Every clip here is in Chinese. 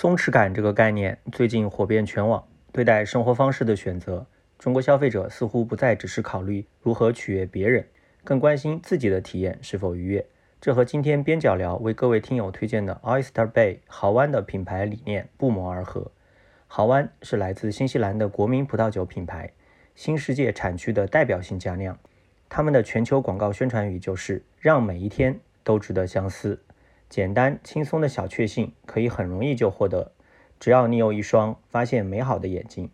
松弛感这个概念最近火遍全网。对待生活方式的选择，中国消费者似乎不再只是考虑如何取悦别人，更关心自己的体验是否愉悦。这和今天边角聊为各位听友推荐的 Oyster Bay 豪湾的品牌理念不谋而合。豪湾是来自新西兰的国民葡萄酒品牌，新世界产区的代表性佳酿。他们的全球广告宣传语就是“让每一天都值得相思”。简单轻松的小确幸可以很容易就获得，只要你有一双发现美好的眼睛。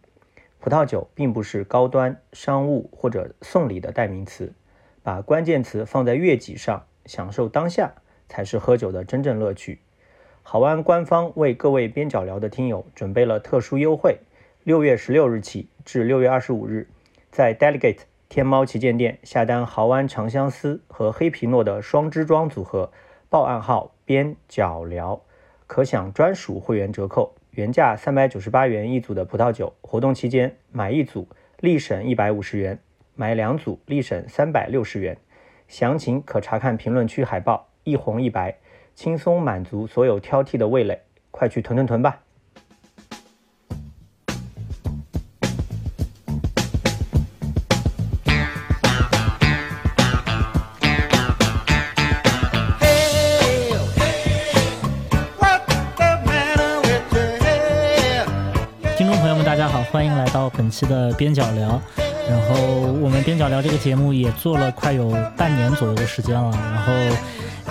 葡萄酒并不是高端商务或者送礼的代名词，把关键词放在悦己上，享受当下才是喝酒的真正乐趣。好安官方为各位边角聊的听友准备了特殊优惠，六月十六日起至六月二十五日，在 Delegate 天猫旗舰店下单豪安长相思和黑皮诺的双支装组合，报暗号边角聊，可享专属会员折扣，原价三百九十八元一组的葡萄酒，活动期间买一组立省一百五十元，买两组立省三百六十元。详情可查看评论区海报，一红一白。轻松满足所有挑剔的味蕾，快去囤囤囤吧！本期的边角聊。然后我们边角聊这个节目也做了快有半年左右的时间了，然后。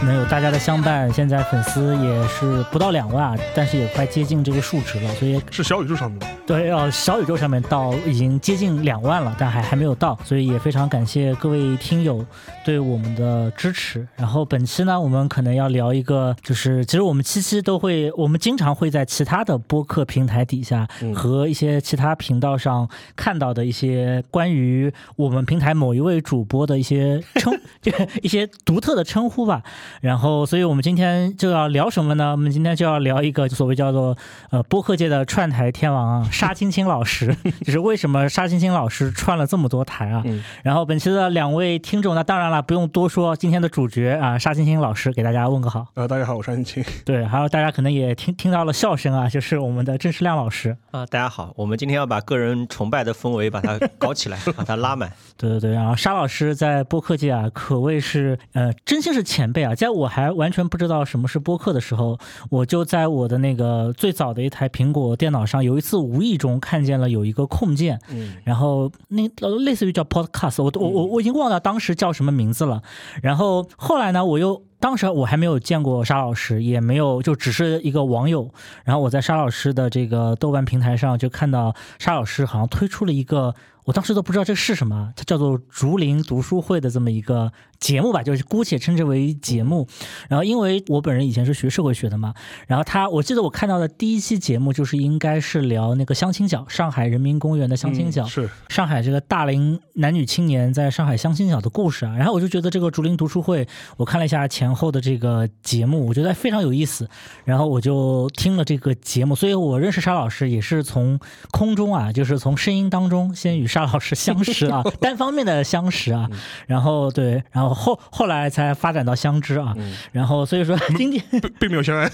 能有大家的相伴，现在粉丝也是不到两万，但是也快接近这个数值了，所以是小宇宙上面的。对，哦，小宇宙上面到已经接近两万了，但还还没有到，所以也非常感谢各位听友对我们的支持。然后本期呢，我们可能要聊一个，就是其实我们七七都会，我们经常会在其他的播客平台底下和一些其他频道上看到的一些关于我们平台某一位主播的一些称，一些独特的称呼吧。然后，所以我们今天就要聊什么呢？我们今天就要聊一个所谓叫做呃播客界的串台天王啊，沙青青老师，就是为什么沙青青老师串了这么多台啊？然后本期的两位听众，那当然了，不用多说，今天的主角啊，沙青青老师给大家问个好。呃，大家好，我是沙青青。对，还有大家可能也听听到了笑声啊，就是我们的郑世亮老师啊。大家好，我们今天要把个人崇拜的氛围把它搞起来，把它拉满。对对对，然后沙老师在播客界啊，可谓是呃，真心是前辈啊，在我还完全不知道什么是播客的时候，我就在我的那个最早的一台苹果电脑上，有一次无意中看见了有一个控件，嗯，然后那类似于叫 Podcast，我我我我已经忘了当时叫什么名字了。然后后来呢，我又当时我还没有见过沙老师，也没有就只是一个网友。然后我在沙老师的这个豆瓣平台上就看到沙老师好像推出了一个。我当时都不知道这是什么，它叫做竹林读书会的这么一个节目吧，就是姑且称之为节目。然后因为我本人以前是学社会学的嘛，然后他我记得我看到的第一期节目就是应该是聊那个相亲角，上海人民公园的相亲角，是上海这个大龄男女青年在上海相亲角的故事啊。然后我就觉得这个竹林读书会，我看了一下前后的这个节目，我觉得非常有意思。然后我就听了这个节目，所以我认识沙老师也是从空中啊，就是从声音当中先与。沙老师相识啊，单方面的相识啊，然后对，然后后后来才发展到相知啊，然后所以说今天 并没有相爱，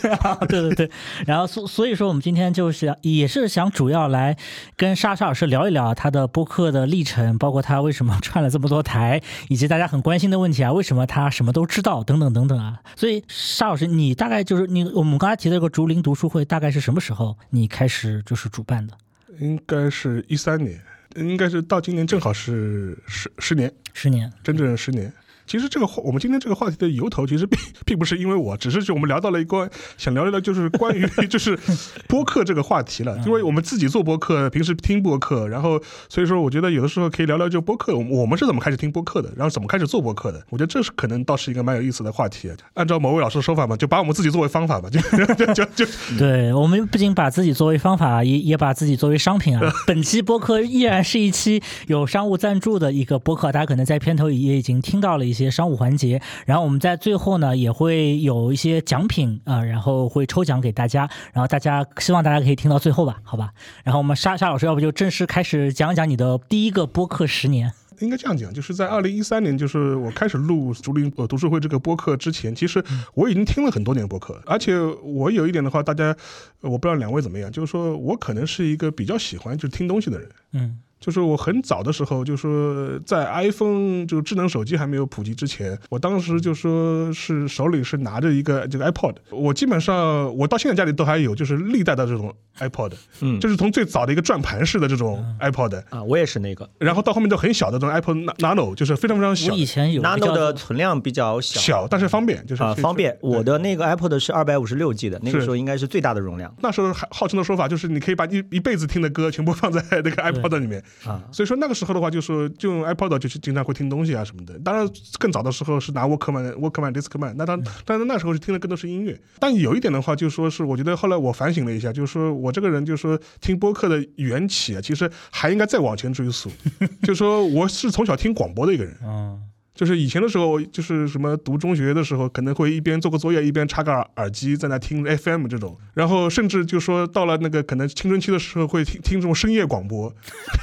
对 对对，然后所所以说我们今天就是也是想主要来跟沙沙老师聊一聊他的播客的历程，包括他为什么串了这么多台，以及大家很关心的问题啊，为什么他什么都知道等等等等啊，所以沙老师你大概就是你我们刚才提的这个竹林读书会大概是什么时候你开始就是主办的？应该是一三年。应该是到今年正好是十十年，十年，真正十年。其实这个话，我们今天这个话题的由头，其实并 并不是因为我，只是就我们聊到了一个想聊一聊，就是关于 就是播客这个话题了。因为我们自己做播客，平时听播客，然后所以说，我觉得有的时候可以聊聊就播客，我们是怎么开始听播客的，然后怎么开始做播客的。我觉得这是可能倒是一个蛮有意思的话题。按照某位老师的说法嘛，就把我们自己作为方法吧，就 就就对我们不仅把自己作为方法，也也把自己作为商品啊。本期播客依然是一期有商务赞助的一个播客，大家可能在片头也已经听到了一些。些商务环节，然后我们在最后呢也会有一些奖品啊，然后会抽奖给大家，然后大家希望大家可以听到最后吧，好吧？然后我们沙沙老师，要不就正式开始讲一讲你的第一个播客十年？应该这样讲，就是在二零一三年，就是我开始录竹林呃读书会这个播客之前，其实我已经听了很多年播客，而且我有一点的话，大家呃我不知道两位怎么样，就是说我可能是一个比较喜欢就是听东西的人。嗯就是我很早的时候，就说在 iPhone 就智能手机还没有普及之前，我当时就说是手里是拿着一个这个 iPod，我基本上我到现在家里都还有，就是历代的这种 iPod，嗯就是从最早的一个转盘式的这种 iPod，啊，我也是那个。然后到后面都很小的这种 iPod Nano，就是非常非常小我以前有 Nano 的存量比较小小，但是方便，就是啊，方便。我的那个 iPod 是二百五十六 G 的，那个时候应该是最大的容量。那时候还号称的说法就是你可以把一一辈子听的歌全部放在那个 iPod 里面，啊。所以说那个时候的话，就是就用 iPod 就是经常会听东西啊什么的。当然更早的时候是拿 Walkman、Walkman、Discman，那当但是那时候是听的更多是音乐。但有一点的话，就说是我觉得后来我反省了一下，就是说我这个人就是说听播客的缘起啊，其实还应该再往前追溯，就是说我是从小听广播的一个人。嗯就是以前的时候，就是什么读中学的时候，可能会一边做个作业一边插个耳耳机在那听 FM 这种，然后甚至就说到了那个可能青春期的时候会听听这种深夜广播，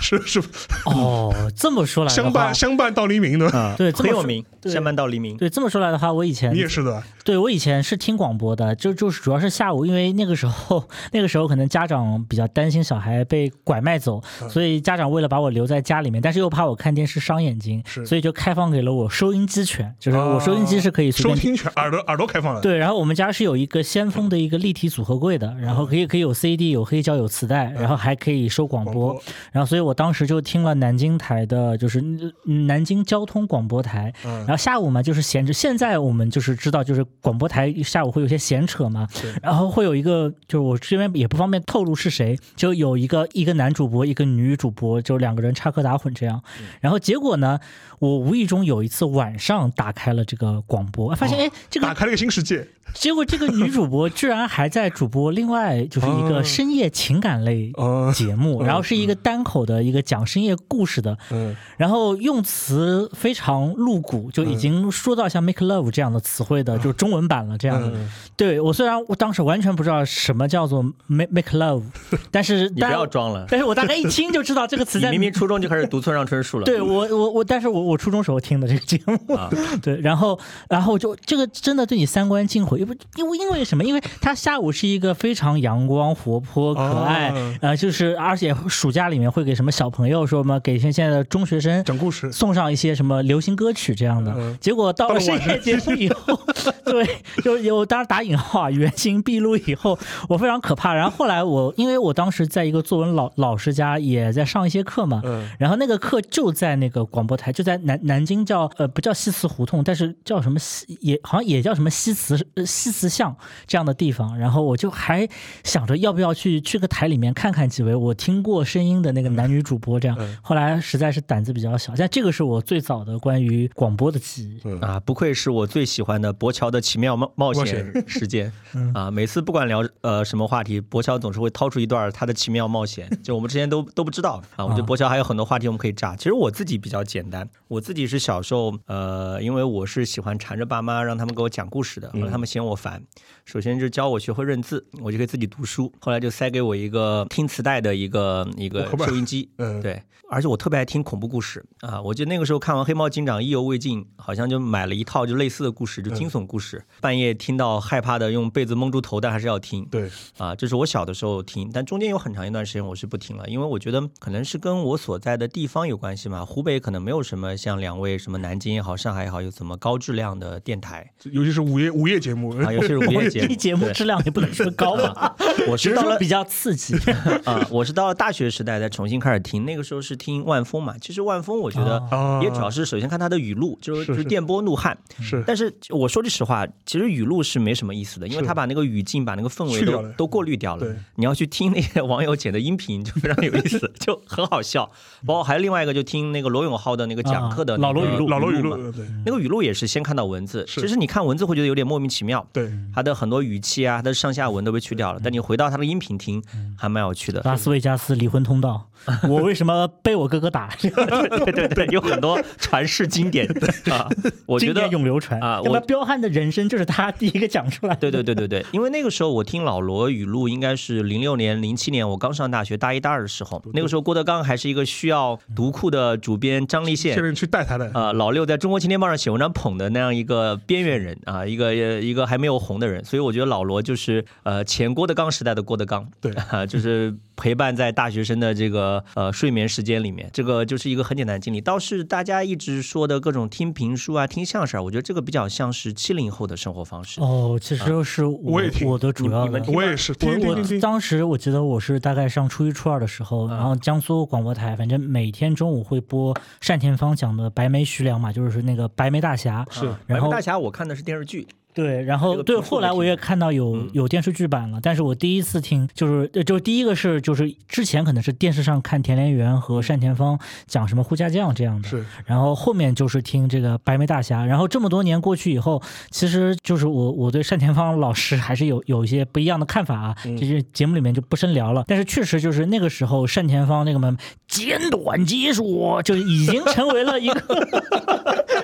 是是哦，这么说来的相伴，相伴到黎明的，啊，对很有名，相伴到黎明。对这么说来的话，我以前你也是的，对我以前是听广播的，就就是主要是下午，因为那个时候 那个时候可能家长比较担心小孩被拐卖走，嗯。所以家长为了把我留在家里面，但是又怕我看电视伤眼睛，是。所以就开放给了我收音机权，就是我收音机是可以随收便听。听权，耳朵耳朵开放的，对，然后我们家是有一个先锋的一个立体组合柜的，然后可以可以有 CD、有黑胶、有磁带，然后还可以收广广播。播，然后所以我当时就听了南京台的，就是嗯南京交通广播台，嗯。然后下午嘛就是闲着，现在我们就是知道，就是广播台下午会有些闲扯嘛，然后会有一个，就是我这边也不方便透露是谁，就有一个一个男主播，一个女主播，就两个人插科打诨这样。然后结果呢，我无意中有一次晚上打开了这个广播，发现哎，这个打开了一个新世界，结果这个女主播居然还在主播另外就是一哦个深夜情感类哦，节目，嗯然后是一个单口的一个讲深夜故事的，嗯，然后用词非常露骨，就已经说到像 make love 这样的词汇的，就是中文版了这样的。嗯对我虽然我当时完全不知道什么叫做 make make love，但是你不要装了，但是我大概一听就知道这个词在明明初中就开始读村上春树了。对我我我，但是我我初中时候听的这个节目，啊。对，然后然后就这个真的对你三观尽毁，因为因为因为什么？因为他下午是一个非常阳光、活泼、可爱，哦呃，就是而且暑假里面会给什么小朋友说什么给现现在的中学生讲故事，送上一些什么流行歌曲这样的，嗯。结果到到了深夜节目以后，对，就有当然打引号啊，原形毕露以后，我非常可怕。然后后来我因为我当时在一个作文老老师家也在上一些课嘛，嗯。然后那个课就在那个广播台，就在南南京叫呃不叫西祠胡同，但是叫什么西也好像也叫什么西祠呃西祠巷这样的地方。然后我就还想着要不要去去个台里面看看几位我听过声音的那个男女主播这样。嗯后来实在是胆子比较小，但这个是我最早的关于广播的记忆。嗯啊，不愧是我最喜欢的博乔的奇妙冒冒冒险时间 啊！每次不管聊呃什么话题，博乔总是会掏出一段他的奇妙冒险，就我们之前都都不知道啊。我觉得博乔还有很多话题我们可以炸。其实我自己比较简单，我自己是小时候呃，因为我是喜欢缠着爸妈让他们给我讲故事的，后来他们嫌我烦，首先就教我学会认字，我就可以自己读书，后来就塞给我一个听磁带的一个一个收音机，嗯，对，而且我特别爱听恐怖故事啊！我记得那个时候看完《黑猫警长》意犹未尽，好像就买了一套就类似的故事，就惊悚故事。半夜听到害怕的，用被子蒙住头，但还是要听对，啊！这是我小的时候听，但中间有很长一段时间我是不听了，因为我觉得可能是跟我所在的地方有关系嘛。湖北可能没有什么像两位什么南京也好、上海也好，有怎么高质量的电台尤其是午夜午夜节目，啊，尤其是午夜节目。这 节目质量也不能说高吧，我只是到了比较刺激。啊，我是到了大学时代再重新开始听，那个时候是听万峰嘛。其实万峰我觉得哦也主要是首先看他的语录，就是就是电波怒汉。是但是我说句实话，其实语录是没什么意思的，因为他把那个语境、把那个氛围都都过滤掉了对。你要去听那些网友剪的音频，就非常有意思，就很好笑。包括还有另外一个，就听那个罗永浩的那个讲课的老罗语录老罗语录，对那个语录也是先看到文字，是其实你看文字会觉得有点莫名其妙，对，他的很多语气啊，它的上下文都被去掉了。但你回到它的音频听，还蛮有趣的。拉斯维加斯离婚通道，我为什么被我哥哥打？对对对，有很多传世经典。啊，我觉得经典永流传。啊我彪悍的人生就是他第一个讲出来的。对对对对对，因为那个时候我听老罗语录，应该是零六年、零七年，我刚上大学大一大二的时候，那个时候郭德纲还是一个需要读库的主编张立宪。现。在去带他的，啊，老六在中国青年报上写文章捧的那样一个边缘人啊，一个一个还没有红的人，所以我觉得老罗就是呃前郭德纲时代的郭德纲，对。啊，就是陪伴在大学生的这个呃睡眠时间里面，这个就是一个很简单的经历。倒是大家一直说的各种听评书啊、听相声啊，我觉得这个比较像是七零后的生活方式。哦，其实是我我也听我的主要的你们。听我也是，听听我听听，当时我记得我是大概上初一初二的时候，嗯然后江苏广播台反正每天中午会播单田芳讲的白眉徐良嘛，就是那个白眉大侠。是然后白眉大侠我看的是电视剧，对，然后对，后来我也看到有嗯。有电视剧版了，但是我第一次听就是就是第一个是就是之前可能是电视上看田连元和单田芳讲什么护家将这样的，是然后后面就是听这个白眉大侠，然后这么多年过去以后，其实就是我我对单田芳老师还是有有一些不一样的看法啊，嗯。这些节目里面就不深聊了。但是确实就是那个时候单田芳那个门简短结束，就已经成为了一个，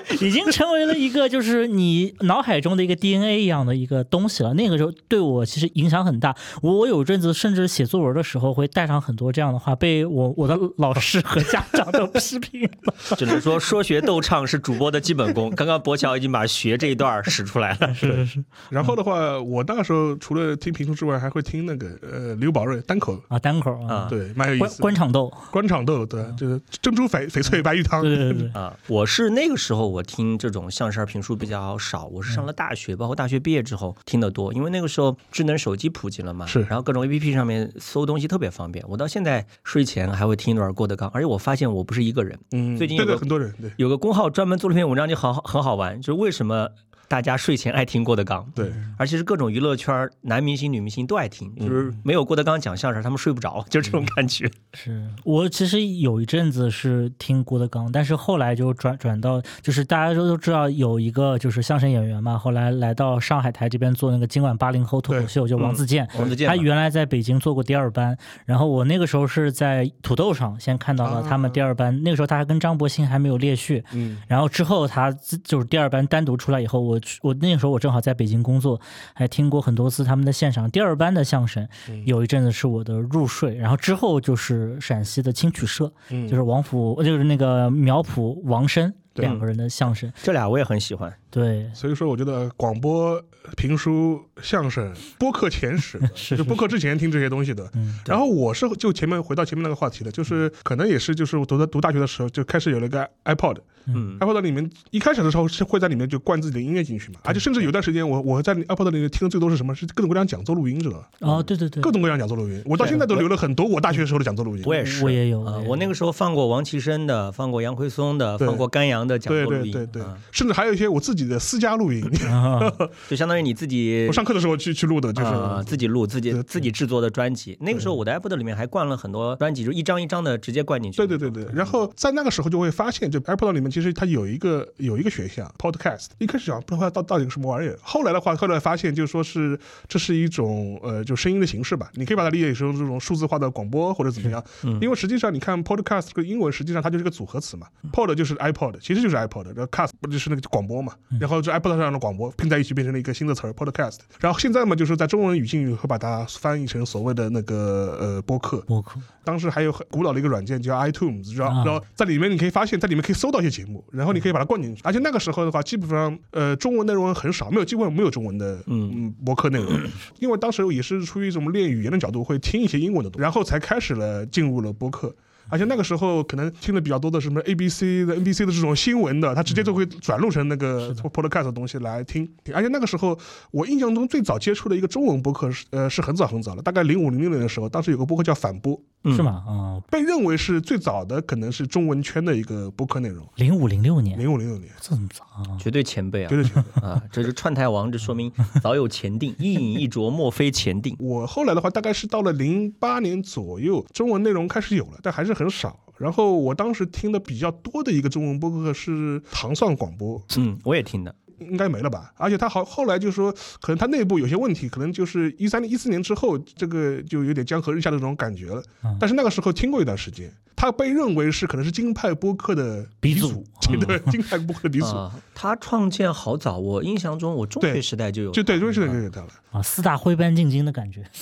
已经成为了一个就是你脑海中的一个 DNA 一样的一个东西了。那个时候对我其实影响很大，我我有阵子甚至写作文的时候会带上很多这样的话，被我我的老师和家长都批评了。只能说说学逗唱是主播的基本功。刚刚博乔已经把学这一段使出来了。是是是然后的话，我那个时候除了听评书之外，还会听那个呃刘宝瑞单口，啊，单口啊，啊对，蛮有意官思。官场斗，官场斗，对，就是珍珠翡翡翠白玉汤，对对对 对，啊，我是那个时候我听这种相声评书比较少，我是上了大学，包括大学毕业之后听得多，因为那个时候智能手机普及了嘛，是然后各种 A P P 上面搜东西特别方便。我到现在睡前还会听一段郭德纲，而且我发现我不是一个人，嗯，最近有个很多人对。有个公号专门做了篇文章，就好很好玩，就是为什么大家睡前爱听郭德纲。对，而且是各种娱乐圈男明星、女明星都爱听，就是没有郭德纲讲相声，他们睡不着，就这种感觉。是。我其实有一阵子是听郭德纲，但是后来就转转到，就是大家都都知道有一个就是相声演员嘛，后来来到上海台这边做那个今晚八零后脱口秀，就王自健。王自健。他原来在北京做过第二班，然后我那个时候是在土豆上先看到了他们第二班，那个时候他还跟张博鑫还没有列序，嗯，然后之后他自就是第二班单独出来以后，我去我那个时候我正好在北京工作，还听过很多次他们的现场第二班的相声，嗯有一阵子是我的入睡，然后之后就是陕西的青曲社，嗯就是王府就是那个苗圃王申对两个人的相声，这俩我也很喜欢。对，所以说我觉得广播、评书、相声、播客前史，是就播客之前听这些东西的。嗯然后我是就前面回到前面那个话题的，就是可能也是就是我读在读大学的时候就开始有了一个 iPod，iPod 嗯，iPod，里面一开始的时候是会在里面就灌自己的音乐进去嘛，而且甚至有段时间我我在 iPod 里面听的最多是什么？是各种各样讲座录音，知道吧？哦对对对。各，种各样讲座录音，我到现在都留了很多我大学时候的讲座录音。我也是，我也有啊我那个时候放过王岐山的，放过杨奎松的，放过甘阳的讲座录音，对对对啊，甚至还有一些我自己的私家录音，啊 就相当于你自己我上课的时候去去录的，就是。啊自己录自己自己制作的专辑。那个时候我的 iPod 里面还灌了很多专辑，就一张一张的直接灌进去。对对对对，然后在那个时候就会发现，就 iPod 里面其实它有一个有一个选项 Podcast，一开始想不知道它到到底是什么玩意儿，后来的话，后来发现就是说是这是一种呃就声音的形式吧，你可以把它理解成这种数字化的广播或者怎么样，嗯。因为实际上你看 Podcast 这个英文实际上它就是个组合词嘛，Pod 就是 iPod，其实就是 iPod，然后 Cast 不就是那个广播嘛，然后这 iPod 上的广播拼在一起变成了一个新的词儿 Podcast，然后现在嘛就是在中文语境里会把它翻译成所谓的那个呃播客，播客。当时还有很古老的一个软件叫 iTunes，然后、啊。然后在里面你可以发现，在里面可以搜到一些节目，然后你可以把它灌进去。而且那个时候的话，基本上呃中文内容很少，没有基本上没有中文的嗯嗯播客内容，因为当时也是出于一种练语言的角度，会听一些英文的东西，然后才开始了进入了播客。而且那个时候可能听的比较多的是什么 ABC 的、NBC 的这种新闻的，他直接就会转录成那个 podcast 的东西来听。而且那个时候，我印象中最早接触的一个中文播客是呃是很早很早了，大概零五零六年的时候，当时有个播客叫反播，嗯是吗？啊，被认为是最早的可能是中文圈的一个播客内容。零五零六年，零五零六年，这么早啊？绝对前辈啊绝！对前辈。啊，这是串台王，这说明 早有前定，一饮一啄，莫非前定。我后来的话，大概是到了零八年左右，中文内容开始有了，但还是很少。然后我当时听的比较多的一个中文播客是糖蒜广播，嗯，我也听的。应该没了吧？而且他好后来就说，可能他内部有些问题，可能就是一三年、一四年之后，这个就有点江河日下的这种感觉了。嗯但是那个时候听过一段时间，他被认为是可能是京派播客的鼻祖祖，对，京派播客的鼻祖。啊，他创建好早，我印象中我中学时代就有，就对，就是这个给他了。啊，四大徽班进京的感觉。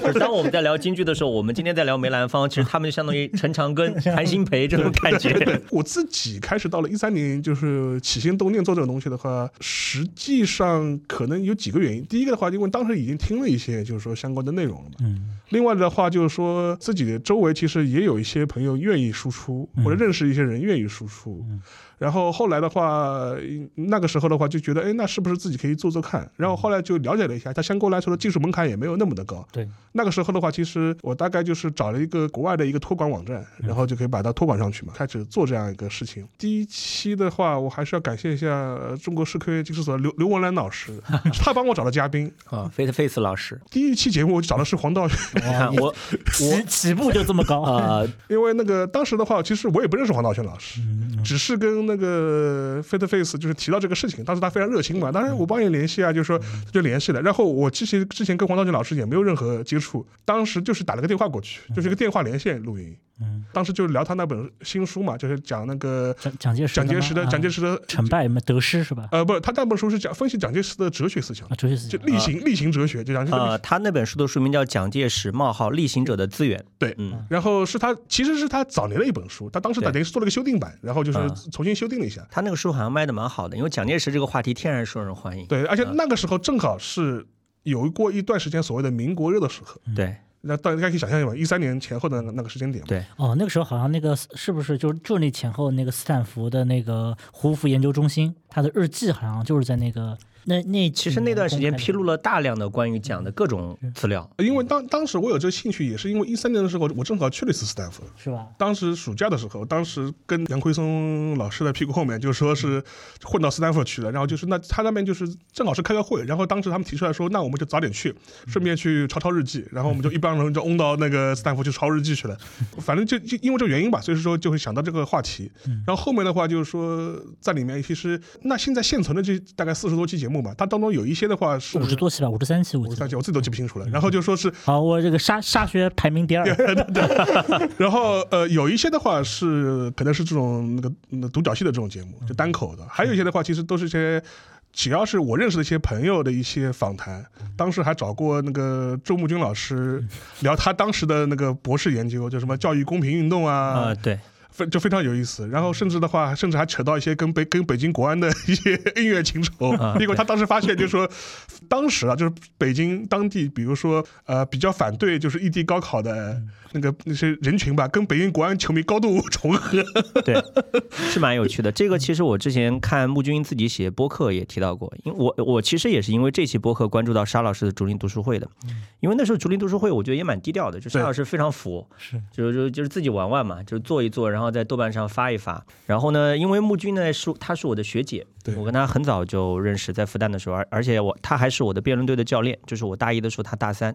就是当我们在聊京剧的时候，我们今天在聊梅兰芳，其实他们就相当于陈长庚、韩新培这种感觉。对我自己开始到了一三年，就是起心动念做这个东西的话，实际上可能有几个原因。第一个的话，因为当时已经听了一些就是说相关的内容了嘛。嗯另外的话，就是说自己的周围其实也有一些朋友愿意输出，嗯或者认识一些人愿意输出。然后后来的话，那个时候的话就觉得，哎，那是不是自己可以做做看？然后后来就了解了一下，它相对来说的技术门槛也没有那么的高。对，那个时候的话，其实我大概就是找了一个国外的一个托管网站，然后就可以把它托管上去嘛，开始做这样一个事情。第一期的话，我还是要感谢一下呃中国社科技术所刘刘文兰老师，是 他帮我找的嘉宾。啊，Face Face 老师，第一期节目我就找的是黄道轩，你看 我起起步就这么高。啊，因为那个当时的话，其实我也不认识黄道轩老师，只是跟那个 Fate Face 就是提到这个事情，当时他非常热心嘛，当然我帮你联系啊，就是说就联系了。然后我之前之前跟黄道轩老师也没有任何接触，当时就是打了个电话过去，就是一个电话连线录音。嗯，当时就聊他那本新书嘛，就是讲那个蒋蒋介石蒋介石的蒋介石的啊成败没得失是吧？呃，不是，他那本书是讲分析蒋介石的哲学思想。啊，，哲学思想。就例行例行哲学，就讲呃，他那本书的书名叫《蒋介石冒号逆行者的资源》。对，嗯，然后是他其实是他早年的一本书，他当时对。等于是做了个修订版，然后就是嗯重新修订了一下。他那个书好像卖的蛮好的，因为蒋介石这个话题天然受人欢迎。对，而且那个时候正好是有过一段时间所谓的民国热的时候，对那大家可以想象一下，一三年前后的那个那个时间点。对哦，那个时候好像那个是不是就是就那前后那个斯坦福的那个胡佛研究中心，他的日记好像就是在那个那那其实那段时间披露了，大量的关于讲的各种资料。因为当当时我有这个兴趣，也是因为一三年的时候，我正好去了一次斯坦福。是吧？当时暑假的时候，当时跟杨奎松老师的屁股后面，就说是混到斯坦福去了，然后就是那他那边就是正好是开个会，然后当时他们提出来说，那我们就早点去，顺便去抄抄日记，然后我们就一帮人就嗡到那个斯坦福去抄日记去了，反正就就因为这个原因吧，所以说就会想到这个话题。然后后面的话就是说，在里面其实那现在现存的这大概四十多期节目嘛，它当中有一些的话是五十多期吧，五十三期。五十三期，我自己都记不清楚了。然后就说是好，我这个沙沙学排名第二，对对 然后呃，有一些的话是可能是这种那个那独角戏的这种节目，就单口的；还有一些的话，其实都是一些只要是我认识的一些朋友的一些访谈。当时还找过那个周慕君老师聊他当时的那个博士研究，就什么教育公平运动啊呃，，对，非就非常有意思。然后甚至的话，甚至还扯到一些跟北跟北京国安的一些 恩怨情仇。啊因为他当时发现，就是说，当时啊，就是北京当地，比如说呃，比较反对就是异地高考的那个那些人群吧，跟北京国安球迷高度重合。对，是蛮有趣的。这个其实我之前看穆军自己写播客也提到过，因为我我其实也是因为这期播客关注到沙老师的竹林读书会的，因为那时候竹林读书会我觉得也蛮低调的，就沙老师非常佛，是就是就就是自己玩玩嘛，就是做一做，然后在豆瓣上发一发。然后呢，因为穆军呢是他是我的学姐对，我跟他很早就认识，在复旦的时候，而而且我他还是我的辩论队的教练，就是我大一的时候，他大三。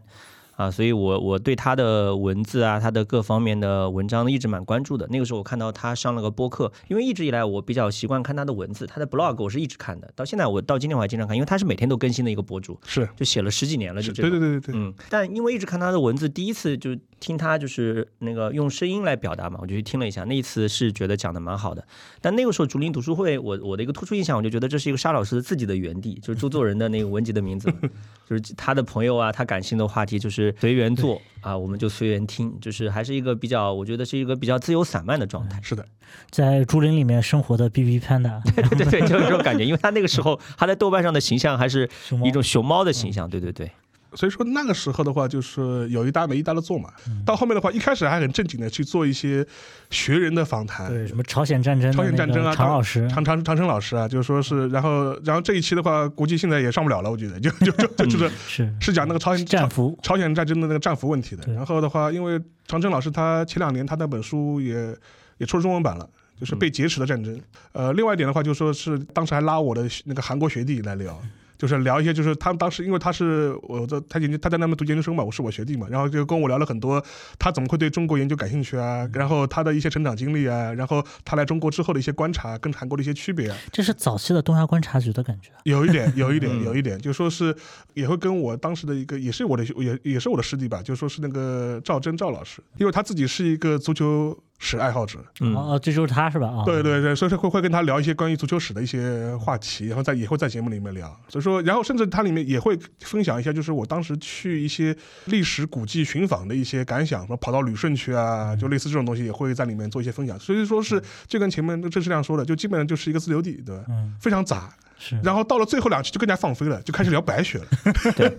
啊，所以我我对他的文字啊，他的各方面的文章一直蛮关注的。那个时候我看到他上了个播客，因为一直以来我比较习惯看他的文字，他的 blog 我是一直看的，到现在我到今天我还经常看，因为他是每天都更新的一个博主，是就写了十几年了，就这样。对对对对对，嗯，但因为一直看他的文字，第一次就听他就是那个用声音来表达嘛，我就去听了一下。那一次是觉得讲的蛮好的，但那个时候竹林读书会，我我的一个突出印象，我就觉得这是一个沙老师自己的园地，就是周作人的那个文集的名字，就是他的朋友啊，他感兴的话题就是随缘做啊，我们就随缘听，就是还是一个比较，我觉得是一个比较自由散漫的状态。是的，在竹林里面生活的 B B Panda，对对对，就是这种感觉，因为他那个时候他在豆瓣上的形象还是一种熊猫的形象，对对对。所以说那个时候的话，就是有一搭没一搭的做嘛。到后面的话，一开始还很正经的去做一些学人的访谈，对什么朝鲜战争朝鲜战争啊，常老师，常常常生老师啊，就是说是，然后然后这一期的话，估计现在也上不了了，我觉得就就就就就是是。是讲那个朝鲜战俘，朝鲜战争的那个战俘问题的。然后的话，因为长征老师他前两年他那本书也也出了中文版了。就是被劫持的战争，呃，另外一点的话，就说是当时还拉我的那个韩国学弟来聊，就是聊一些，就是他们当时因为他是我在他研究他在那边读研究生嘛，我是我学弟嘛，然后就跟我聊了很多他怎么会对中国研究感兴趣啊，然后他的一些成长经历啊，然后他来中国之后的一些观察跟韩国的一些区别啊，这是早期的东亚观察局的感觉。有一点，有一点，有一点，就说是也会跟我当时的一个也是我的也也是我的师弟吧，就说是那个赵真赵老师，因为他自己是一个足球。史爱好者，嗯哦，这就是他是吧？啊，对对对，所以说会会跟他聊一些关于足球史的一些话题，然后在也会在节目里面聊。所以说，然后甚至他里面也会分享一下，就是我当时去一些历史古迹寻访的一些感想，说跑到旅顺去啊，就类似这种东西也会在里面做一些分享。所以说是就跟前面郑世亮说的，就基本上就是一个自留地，对吧？嗯，非常杂。是。然后到了最后两期就更加放飞了，就开始聊白雪了。对，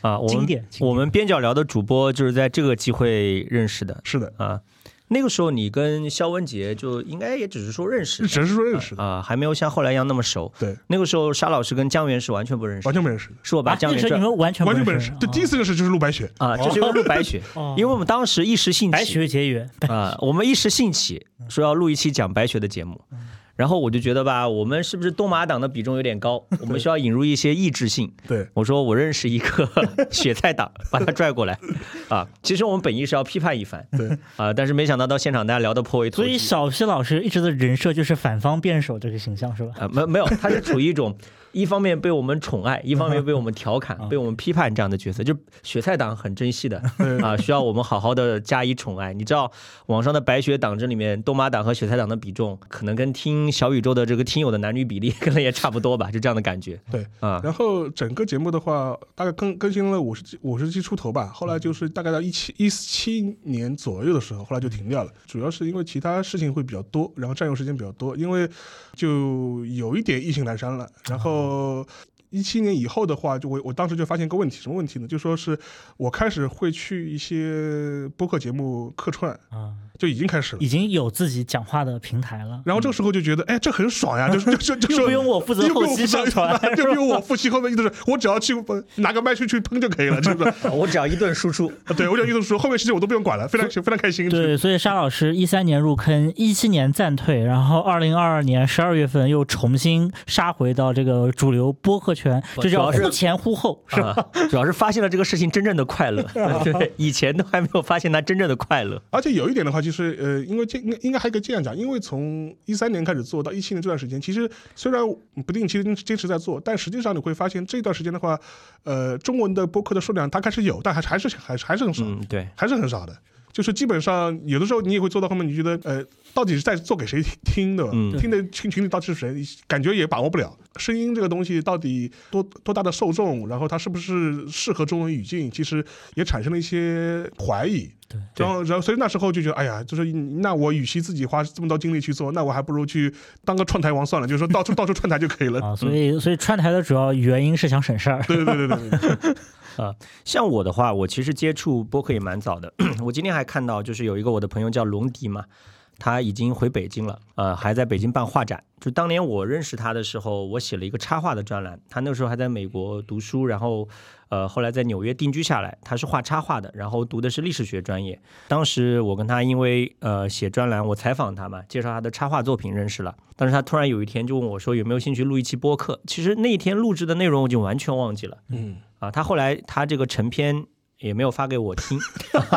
啊，我们经典经典我们边角聊的主播就是在这个机会认识的是的，啊。那个时候你跟肖文杰就应该也只是说认识，只是说认识的，啊，还没有像后来一样那么熟。对，那个时候沙老师跟姜源是完全不认识，完全不认识。是我把啊，那时候姜源传你们完全完全不不认认识，对，第一次认识就是录白雪，啊，就是因为录白雪，哦。因为我们当时一时兴起，白雪结缘，啊，我们一时兴起说要录一期讲白雪的节目，然后我就觉得吧，我们是不是东马党的比重有点高？我们需要引入一些抑制性。对，我说我认识一个 雪菜党，把他拽过来啊。其实我们本意是要批判一番，对啊，但是没想到到现场大家聊得颇为投所以。小西老师一直的人设就是反方辩手这个形象是吧？啊，没没有，他是处于一种一方面被我们宠爱，一方面被我们调侃、被我们批判这样的角色，就雪菜党很珍惜的 啊，需要我们好好的加以宠爱。你知道网上的白雪党这里面，东马党和雪菜党的比重，可能跟听小宇宙的这个听友的男女比例可能也差不多吧，就这样的感觉对。啊。然后整个节目的话，大概更更新了五十期五十期出头吧。后来就是大概到一七一七年左右的时候，后来就停掉了。主要是因为其他事情会比较多，然后占用时间比较多，因为就有一点意兴阑珊了。然后呃一七年以后的话，就我我当时就发现一个问题，什么问题呢？就说是我开始会去一些播客节目客串，啊，就已经开始了已。经有自己讲话的平台了，然后这个时候就觉得，哎，这很爽呀，就是就就 就又不用我负责后期上传 就不用我后期后面就是我只要去拿个麦去去喷就可以了，是不是？我只要一顿输出，对，我只要一顿输出后面事情我都不用管了，非常非常开心。对，所以沙老师一三年入坑，一七年暂退，然后二零二二年十二月份又重新杀回到这个主流播客圈，不这叫忽前忽后，是吧？啊，主要是发现了这个事情真正的快乐，对，以前都还没有发现它真正的快乐。而且有一点的话，就是呃，因为这应该应该还可以这样讲，因为从一三年开始做到一七年这段时间，其实虽然不定期坚持在做，但实际上你会发现这段时间的话，呃，中文的播客的数量它开始有，但还还是还是还是很少，嗯，对，还是很少的。就是基本上有的时候你也会做到后面，你觉得呃，到底是在做给谁听的？嗯听的群群里到底是谁？感觉也把握不了。声音这个东西到底多多大的受众，然后它是不是适合中文语境，其实也产生了一些怀疑。对然后，然后，所以那时候就觉得，哎呀，就是那我与其自己花这么多精力去做，那我还不如去当个串台王算了，就是说到处到处串台就可以了。啊，所以所以串台的主要原因是想省事儿。对对对对对对，像我的话，我其实接触播客也蛮早的。我今天还看到，就是有一个我的朋友叫龙迪嘛，他已经回北京了，呃，还在北京办画展。就当年我认识他的时候，我写了一个插画的专栏。他那时候还在美国读书，然后呃，后来在纽约定居下来。他是画插画的，然后读的是历史学专业。当时我跟他因为呃写专栏，我采访他嘛，介绍他的插画作品认识了。但是他突然有一天就问我说有没有兴趣录一期播客。其实那一天录制的内容我就完全忘记了。嗯，啊，他后来他这个成片也没有发给我听，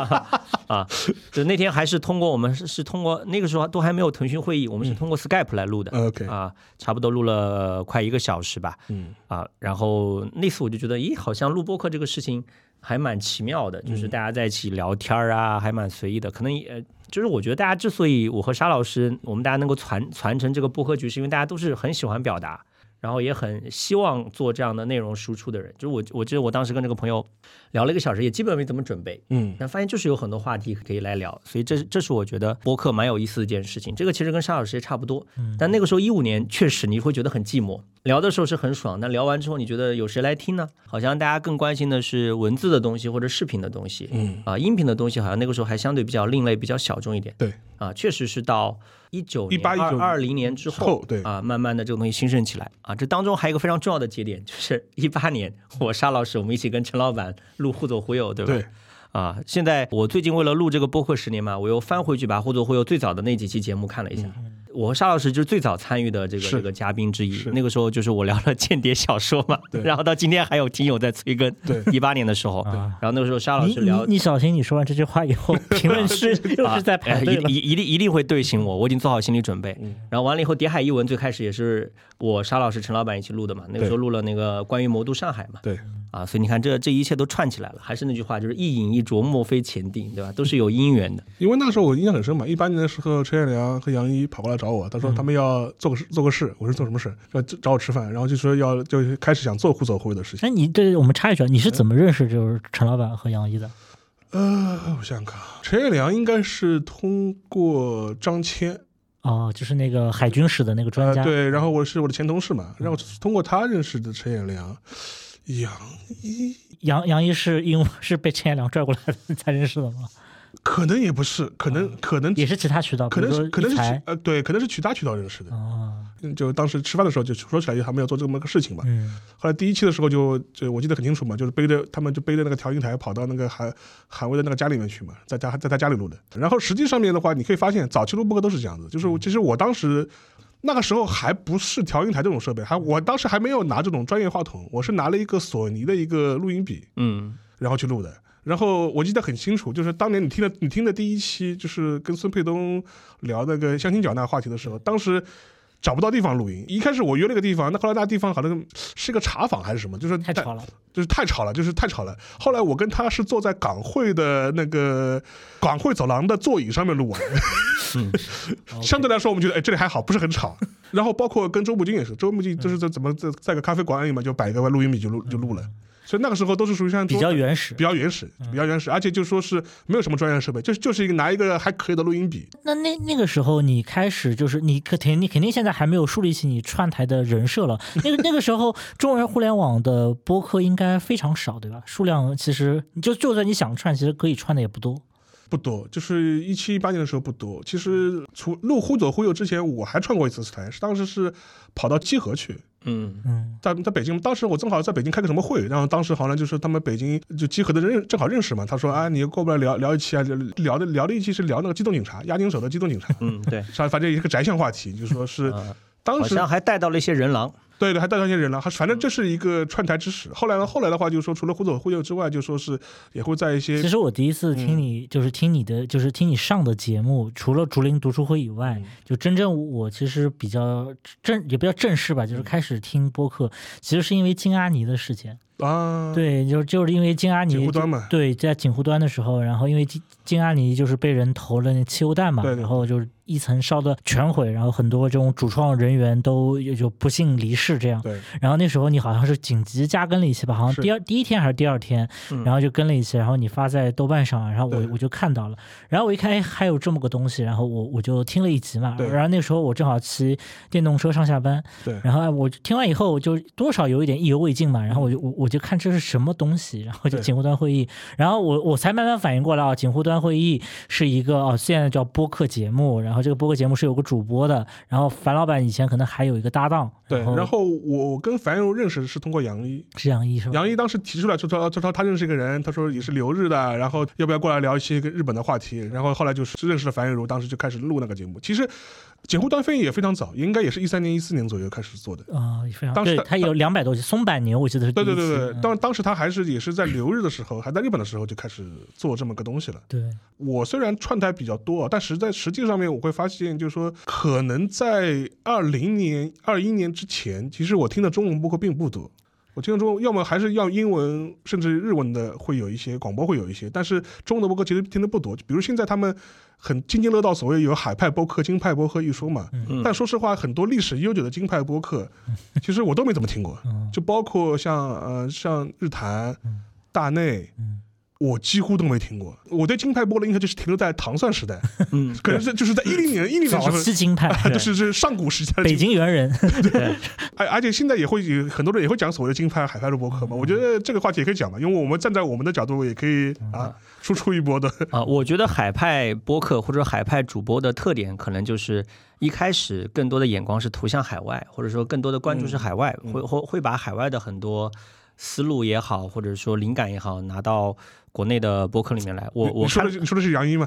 啊，就那天还是通过我们是是通过那个时候都还没有腾讯会议，我们是通过 Skype 来录的，OK。啊，差不多录了快一个小时吧，嗯。啊，然后那次我就觉得，咦，好像录播客这个事情还蛮奇妙的，就是大家在一起聊天儿啊，还蛮随意的，可能也。呃就是我觉得大家之所以我和沙老师，我们大家能够传传承这个播客局，是因为大家都是很喜欢表达，然后也很希望做这样的内容输出的人。就是我，我记得我当时跟这个朋友聊了一个小时，也基本没怎么准备，嗯但发现就是有很多话题可以来聊，所以这这是我觉得播客蛮有意思的一件事情。这个其实跟沙老师也差不多，但那个时候一五年确实你会觉得很寂寞，聊的时候是很爽，但聊完之后你觉得有谁来听呢？好像大家更关心的是文字的东西或者视频的东西，嗯啊，音频的东西好像那个时候还相对比较另类、比较小众一点。对啊，确实是到一九一八、一九二零年之后，后对啊，慢慢的这个东西兴盛起来啊。这当中还有一个非常重要的节点，就是 一八年，我沙老师我们一起跟陈老板录《互左互右》，对吧？对，啊，现在我最近为了录这个播客十年嘛，我又翻回去把互左互右最早的那几期节目看了一下。我和沙老师就是最早参与的这个这个嘉宾之一。那个时候就是我聊了间谍小说嘛，对然后到今天还有听友在催更。对一八年的时候，啊然后那个时候沙老师聊你你小心，你说完这句话以后，评论区又是在排队了一。一一定一定会对醒我，我已经做好心理准备。嗯然后完了以后，《谍海译文》最开始也是我沙老师、陈老板一起录的嘛，那个时候录了那个关于魔都上海嘛，对，啊，所以你看这这一切都串起来了。还是那句话，就是一饮一啄，莫非前定，对吧？都是有因缘的。因为那时候我印象很深嘛，一八年的时候，陈彦良和杨一跑过来找我，他说他们要做个事，做个事。我说做什么事？要找我吃饭，然后就说要就开始想做互走互惠的事情。哎，你对我们插一句啊，你是怎么认识就是陈老板和杨一的？呃，我想想看，陈彦良应该是通过张骞，哦，就是那个海军史的那个专呃，家。对，然后我是我的前同事嘛，然后通过他认识的陈彦良。杨一杨杨一是因为是被陈彦良拽过来的才认识的吗？可能也不是，可能可能也是其他渠道，可能是可能是呃对，可能是其他渠道认识的。哦，嗯就当时吃饭的时候就说起来，他们要做这么个事情嘛。嗯后来第一期的时候就就我记得很清楚嘛，就是背着他们就背着那个调音台跑到那个韩韩威的那个家里面去嘛，在家在他家里录的。然后实际上面的话，你可以发现早期录播客都是这样子，就是其实我当时那个时候还不是调音台这种设备，还我当时还没有拿这种专业话筒，我是拿了一个索尼的一个录音笔，嗯然后去录的。然后我记得很清楚，就是当年你听的你听的第一期，就是跟孙沛东聊那个相亲角那个话题的时候，当时找不到地方录音。一开始我约了个地方，那后来那地方好像是个茶坊还是什么，就是太吵了。就是太吵了，就是太吵了。后来我跟他是坐在港汇的那个港汇走廊的座椅上面录完，相对来说我们觉得哎这里还好，不是很吵。然后包括跟周步金也是，周步金就是在怎么在在个咖啡馆里嘛，就摆一个录音笔就录就录了。所以那个时候都是属于像比较原始比。较原始，比较原始，而且就说是没有什么专业设备，就是就是一个拿一个还可以的录音笔。那那那个时候你开始就是你肯定你肯定现在还没有树立起你串台的人设了。那个那个时候中文互联网的播客应该非常少，对吧？数量其实就就算你想串，其实可以串的也不多。不多，就是一七一八年的时候不多。其实除录忽左忽右之前，我还串过一次台，是当时是跑到基河去，嗯。嗯。在在北京，当时我正好在北京开个什么会，然后当时好像就是他们北京就集合的人正好认识嘛，他说啊，你过不来聊聊一期啊，聊聊的聊的一期是聊那个机动警察，押金手的机动警察，嗯，对，反 反正也是个宅向话题，就说是呃当时好像还带到了一些人狼。对对，还带上一些人了，还反正这是一个串台之始。后来呢，后来的话就是说，除了忽左忽右之外，就说是也会在一些其实我第一次听你，就是听你的，就是听你上的节目，除了竹林读书会以外，就真正我其实比较正，也比较正式吧，就是开始听播客，其实是因为金阿尼的事件。啊，对，就就是因为金阿尼端嘛。对，在锦湖端的时候，然后因为金金阿尼就是被人投了那汽油弹嘛，对对然后就是一层烧的全毁，然后很多这种主创人员都也就不幸离世这样。对，然后那时候你好像是紧急加更了一期吧，好像第二第一天还是第二天，嗯然后就跟了一期，然后你发在豆瓣上，然后我我就看到了，然后我一看哎还有这么个东西，然后我我就听了一集嘛，对。然后那时候我正好骑电动车上下班，对。然后哎我听完以后我就多少有一点意犹未尽嘛，然后我就我我就看这是什么东西，然后就对锦湖端会议，然后我我才慢慢反应过来啊，锦湖端会议是一个哦现在叫播客节目，然后这个播客节目是有个主播的，然后樊老板以前可能还有一个搭档，对。然然后我跟樊柔认识是通过杨一，是杨一是吧？杨一当时提出来就说，就说他认识一个人，他说也是留日的，然后要不要过来聊一些跟日本的话题？然后后来就是认识了樊玉茹，当时就开始录那个节目。其实锦湖端飞也非常早，应该也是一三年、一四年左右开始做的。啊、非常当时他有两百多集，松柏牛我记得是第对对对对，嗯当当时他还是也是在留日的时候，还在日本的时候就开始做这么个东西了。对我虽然串台比较多，但实在实际上面我会发现，就是说，可能在二零年、二一年之前，其实我听的中文播客并不多。我听的中，要么还是要英文，甚至日文的会有一些，广播会有一些，但是中文的播客其实听的不多。比如现在他们很津津乐道，所谓有海派播客、京派播客一说嘛。嗯。但说实话，很多历史悠久的京派播客，其实我都没怎么听过，嗯。就包括像呃像日坛、大内，嗯我几乎都没听过。我对金派播的印象就是停留在唐算时代，嗯，可能是就是在一零年、一零年的时早候。期金派 就是是上古时期的北京，猿人，对，而而且现在也会有很多人也会讲所谓的金派、海派的播客嘛。我觉得这个话题也可以讲嘛，因为我们站在我们的角度也可以啊。输出一波的。啊，我觉得海派播客或者海派主播的特点，可能就是一开始更多的眼光是投向海外，或者说更多的关注是海外，会会会把海外的很多思路也好，或者说灵感也好，拿到国内的博客里面来。我我你说的是你说的是杨一吗？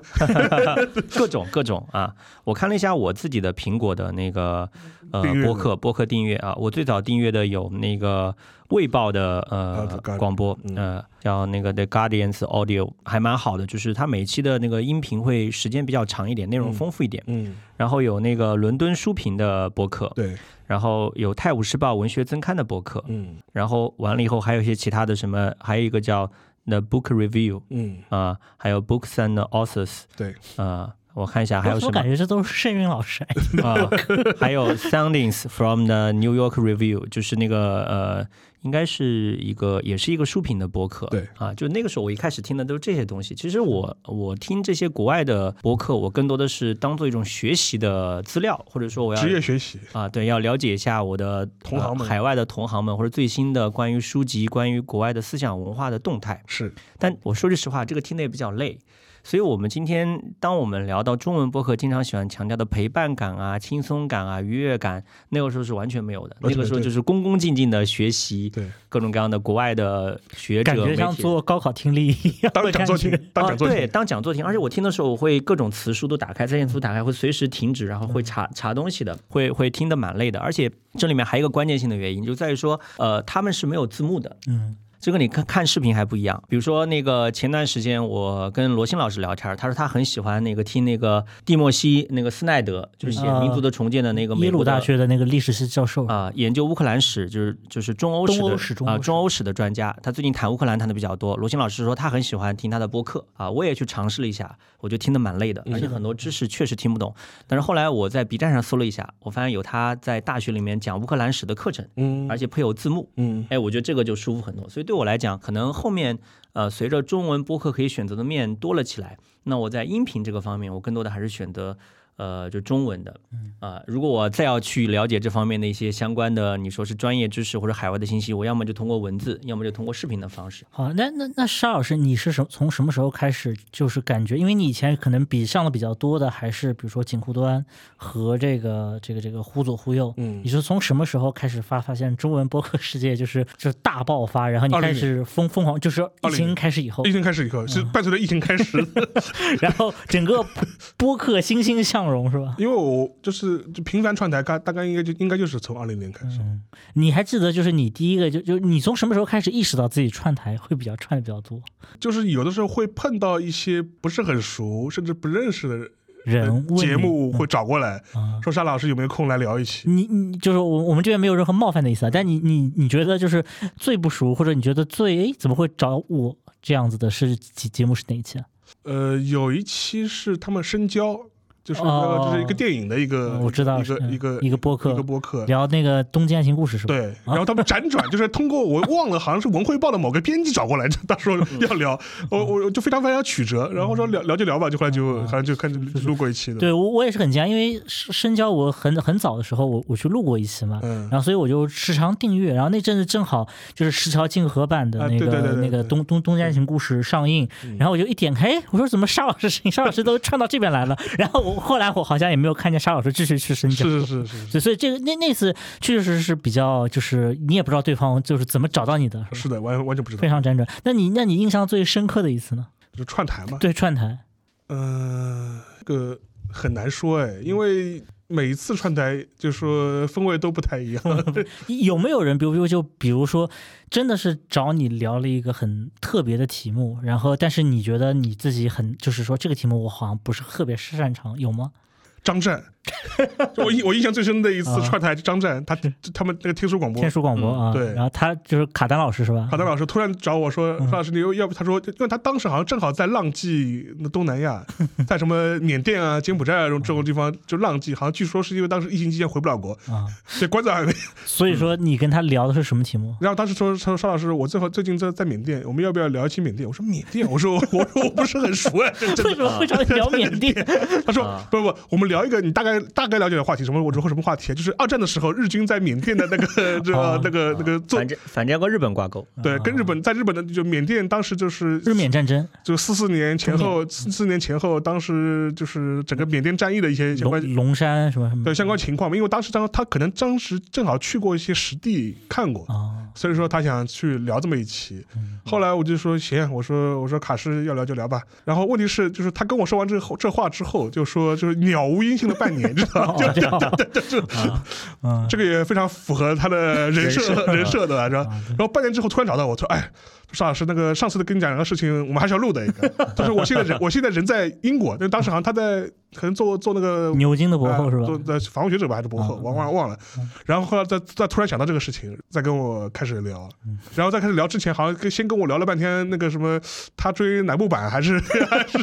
各种各种啊，我看了一下我自己的苹果的那个呃订阅的播客博客订阅啊，我最早订阅的有那个卫报的呃啊广播，嗯。呃叫那个 The Guardians Audio，还蛮好的，就是它每期的那个音频会时间比较长一点，内容嗯。丰富一点。嗯，然后有那个伦敦书评的博客，对，然后有《泰晤士报》文学增刊的博客，嗯。然后完了以后还有一些其他的什么，还有一个叫 The Book Review 嗯，啊、还有 Books and Authors 对，啊、我看一下还有什么我感觉这都是盛韵老师。啊，还有 Soundings from the New York Review，就是那个呃， 应该是一个也是一个书评的播客。对啊，就那个时候我一开始听的都是这些东西。其实我我听这些国外的播客，我更多的是当做一种学习的资料，或者说我要职业学习，啊，对，要了解一下我的同行们呃海外的同行们或者最新的关于书籍、关于国外的思想文化的动态。是但我说句实话，这个听的也比较累。所以，我们今天当我们聊到中文播客，经常喜欢强调的陪伴感啊、轻松感啊、愉悦感，那个时候是完全没有的。那个时候就是恭恭敬敬的学习对，各种各样的国外的学者、感觉像做高考听力一样当讲座听当讲座听，对当讲座听，而且我听的时候，我会各种词书都打开，在线图打开，会随时停止，然后会查查东西的，会会听得蛮累的。而且这里面还有一个关键性的原因，就在于说，呃，他们是没有字幕的，嗯，这个你看看视频还不一样。比如说那个前段时间我跟罗新老师聊天，他说他很喜欢那个听那个蒂莫西那个斯奈德，就是写啊《民族的重建》的那个美耶鲁国大学的那个历史系教授，啊、研究乌克兰史，就是就是中欧史的啊、中欧史的专家，他最近谈乌克兰谈的比较多。罗新老师说他很喜欢听他的播客啊，我也去尝试了一下，我就听得蛮累的，而且很多知识确实听不懂。但是后来我在 B 站上搜了一下，我发现有他在大学里面讲乌克兰史的课程，嗯而且配有字幕。嗯哎，我觉得这个就舒服很多。所以对我来讲，可能后面呃，随着中文播客可以选择的面多了起来，那我在音频这个方面，我更多的还是选择呃就中文的。啊、如果我再要去了解这方面的一些相关的，你说是专业知识或者海外的信息，我要么就通过文字，要么就通过视频的方式。好，那那那沙老师，你是什从什么时候开始就是感觉，因为你以前可能比上的比较多的还是比如说锦湖端和这个这个这个忽左忽右，嗯。你是从什么时候开始发发现中文播客世界就是 就是大爆发，然后你开始疯疯狂，就是疫情开始以后？疫，情开始以后是伴随着疫情开始，然后整个播客欣欣向荣是吧？因为我就是就频繁串台，大大概应该就应该就是从二零年开始，嗯，你还记得就是你第一个就就你从什么时候开始意识到自己串台会比较串的比较多就是有的时候会碰到一些不是很熟甚至不认识的人节目会找过来，啊？说沙老师有没有空来聊一期？你你就是我我们这边没有任何冒犯的意思啊，但你你你觉得就是最不熟，或者你觉得最诶怎么会找我这样子的是节节目是哪一期啊？呃，有一期是他们深交，就是就是一个电影的一个，嗯我知道一个一个一个播客一个播客。聊那个东京爱情故事是吧？对，然后他们辗转，就是通过我忘了，好像是文汇报的某个编辑找过来，他说要聊，我我就非常非常曲折，然后说聊聊就聊吧，就后来就好像就看就录过一期的，对我我也是很惊讶，因为深深交我很很早的时候我我去录过一期嘛，嗯。然后所以我就时常订阅，然后那阵子正好就是石桥静河版的啊那个、那个东东东京爱情故事上映，嗯。然后我就一点开，哎我说怎么沙老师声音，沙老师都串到这边来了，然后我后来我好像也没有看见沙老师继续去深交。是是是所以这个那那次确实是比较，就是你也不知道对方就是怎么找到你的，是是的，完完全不知道非，常辗转。那你那你印象最深刻的一次呢？就串台嘛，对，串台，呃，这个很难说哎，因为每一次串台就说风味都不太一样，有没有人，比如说就比如说，真的是找你聊了一个很特别的题目，然后但是你觉得你自己很，就是说这个题目我好像不是特别擅长，有吗？张湛，就我印我印象最深的一次啊串台，张湛他他们那个天书广播天，书广播啊，嗯对然后他就是卡丹老师是吧？卡丹老师突然找我说：“嗯范老师，你又要不？”他说，因为他当时好像正好在浪迹那东南亚，在什么缅甸啊、柬埔寨啊这种这种地方就浪迹，好像据说是因为当时疫情期间回不了国，啊，所以关在海外。所以说你跟他聊的是什么题目？然后当时说：“他说邵老师，我最后最近在在缅甸，我们要不要聊一期缅甸？”我说：“缅甸？”我说：“我说我不是很熟哎。为什么会找你聊缅甸？”他说啊：“不不，我们聊一个你大概概大概了解的话题，什么我说什么话题啊？就是二战的时候，日军在缅甸的那个 这个哦那个那个做反正反正要跟日本挂钩。对，跟日本在日本的就缅甸当时就是日缅战争，就四四年前后，四四年前后，当时就是整个缅甸战役的一些相关龙龙山什么什么对相关情况嘛。因为当时当他可能当时正好去过一些实地看过，哦，所以说他想去聊这么一期。后来我就说行，我说我说卡诗要聊就聊吧。然后问题是就是他跟我说完这后这话之后，就说就是鸟无音信了半年，知道吗？就这样 就嗯，这个也非常符合他的人设人设人设的，是吧？然后半年之后突然找到我说，哎。邵老师，那个上次的跟你讲两个事情，我们还是要录的一个。他说 我现在人，我现在人在英国，但当时好像他在可能做做那个牛津的博后是吧？做的访问学者吧还是博后，我忘忘忘了。然后后来再再突然想到这个事情，再跟我开始聊，嗯然后再开始聊之前，好像跟先跟我聊了半天那个什么他追乃木坂还是 还是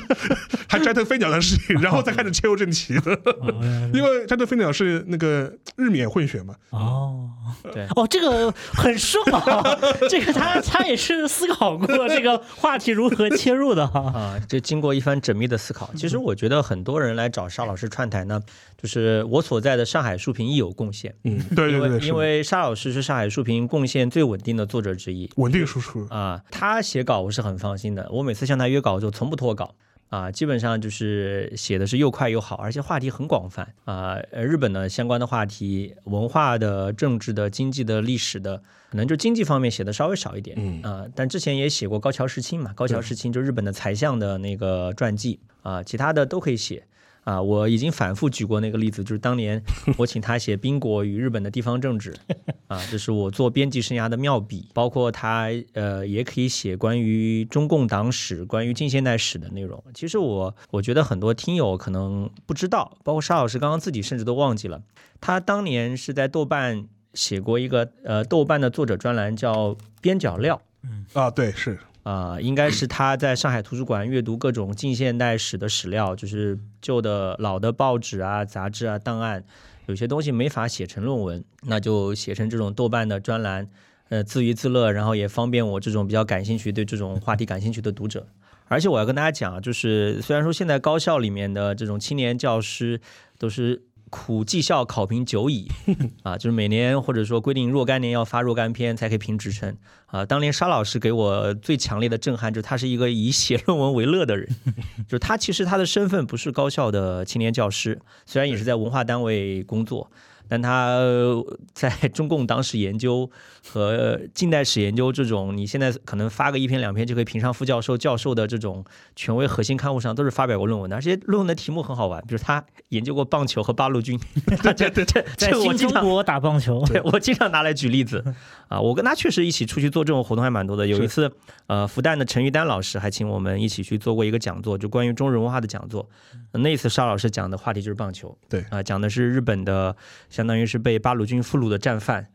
还斋藤飞鸟的事情，然后再开始切入正题的。哦因为斋藤飞鸟是那个日冕混血嘛，哦，对哦，这个很顺啊，这个他他也是思考过这个话题如何切入的哈。啊，这经过一番缜密的思考，其实我觉得很多人来找沙老师串台呢，就是我所在的上海书评亦有贡献。嗯，对对对，因为因为沙老师是上海书评贡献最稳定的作者之一稳定输出，啊，他写稿我是很放心的，我每次向他约稿就从不脱稿。啊，基本上就是写的是又快又好，而且话题很广泛啊。呃，日本的相关的话题，文化的、政治的、经济的、历史的，可能就经济方面写的稍微少一点。嗯啊，但之前也写过高桥时清嘛，高桥时清就日本的财相的那个传记啊，其他的都可以写。啊，我已经反复举过那个例子，就是当年 我请他写宾国与日本的地方政治，啊，这是我做编辑生涯的妙笔。包括他呃，也可以写关于中共党史、关于近现代史的内容。其实我我觉得很多听友可能不知道，包括沙老师刚刚自己甚至都忘记了，他当年是在豆瓣写过一个呃豆瓣的作者专栏，叫边角料。嗯啊，对，是啊、应该是他在上海图书馆阅读各种近现代史的史料，就是旧的老的报纸啊、杂志啊、档案，有些东西没法写成论文，那就写成这种豆瓣的专栏，呃，自娱自乐，然后也方便我这种比较感兴趣、对这种话题感兴趣的读者。而且我要跟大家讲，就是虽然说现在高校里面的这种青年教师都是苦绩效考评久矣 啊，就是每年或者说规定若干年要发若干篇才可以评职称啊。当年沙老师给我最强烈的震撼，就是他是一个以写论文为乐的人，就是他其实他的身份不是高校的青年教师，虽然也是在文化单位工作。但他呃在中共党史研究和近代史研究这种，你现在可能发个一篇两篇就可以评上副教授、教授的这种权威核心刊物上，都是发表过论文的，而且论文的题目很好玩，比如他研究过棒球和八路军，他这这这在我新中国打棒球，对我经常拿来举例子。啊，我跟他确实一起出去做这种活动还蛮多的。有一次，呃，复旦的陈玉丹老师还请我们一起去做过一个讲座，就关于中日文化的讲座。那一次沙老师讲的话题就是棒球，对。啊、讲的是日本的，相当于是被八路军俘虏的战犯。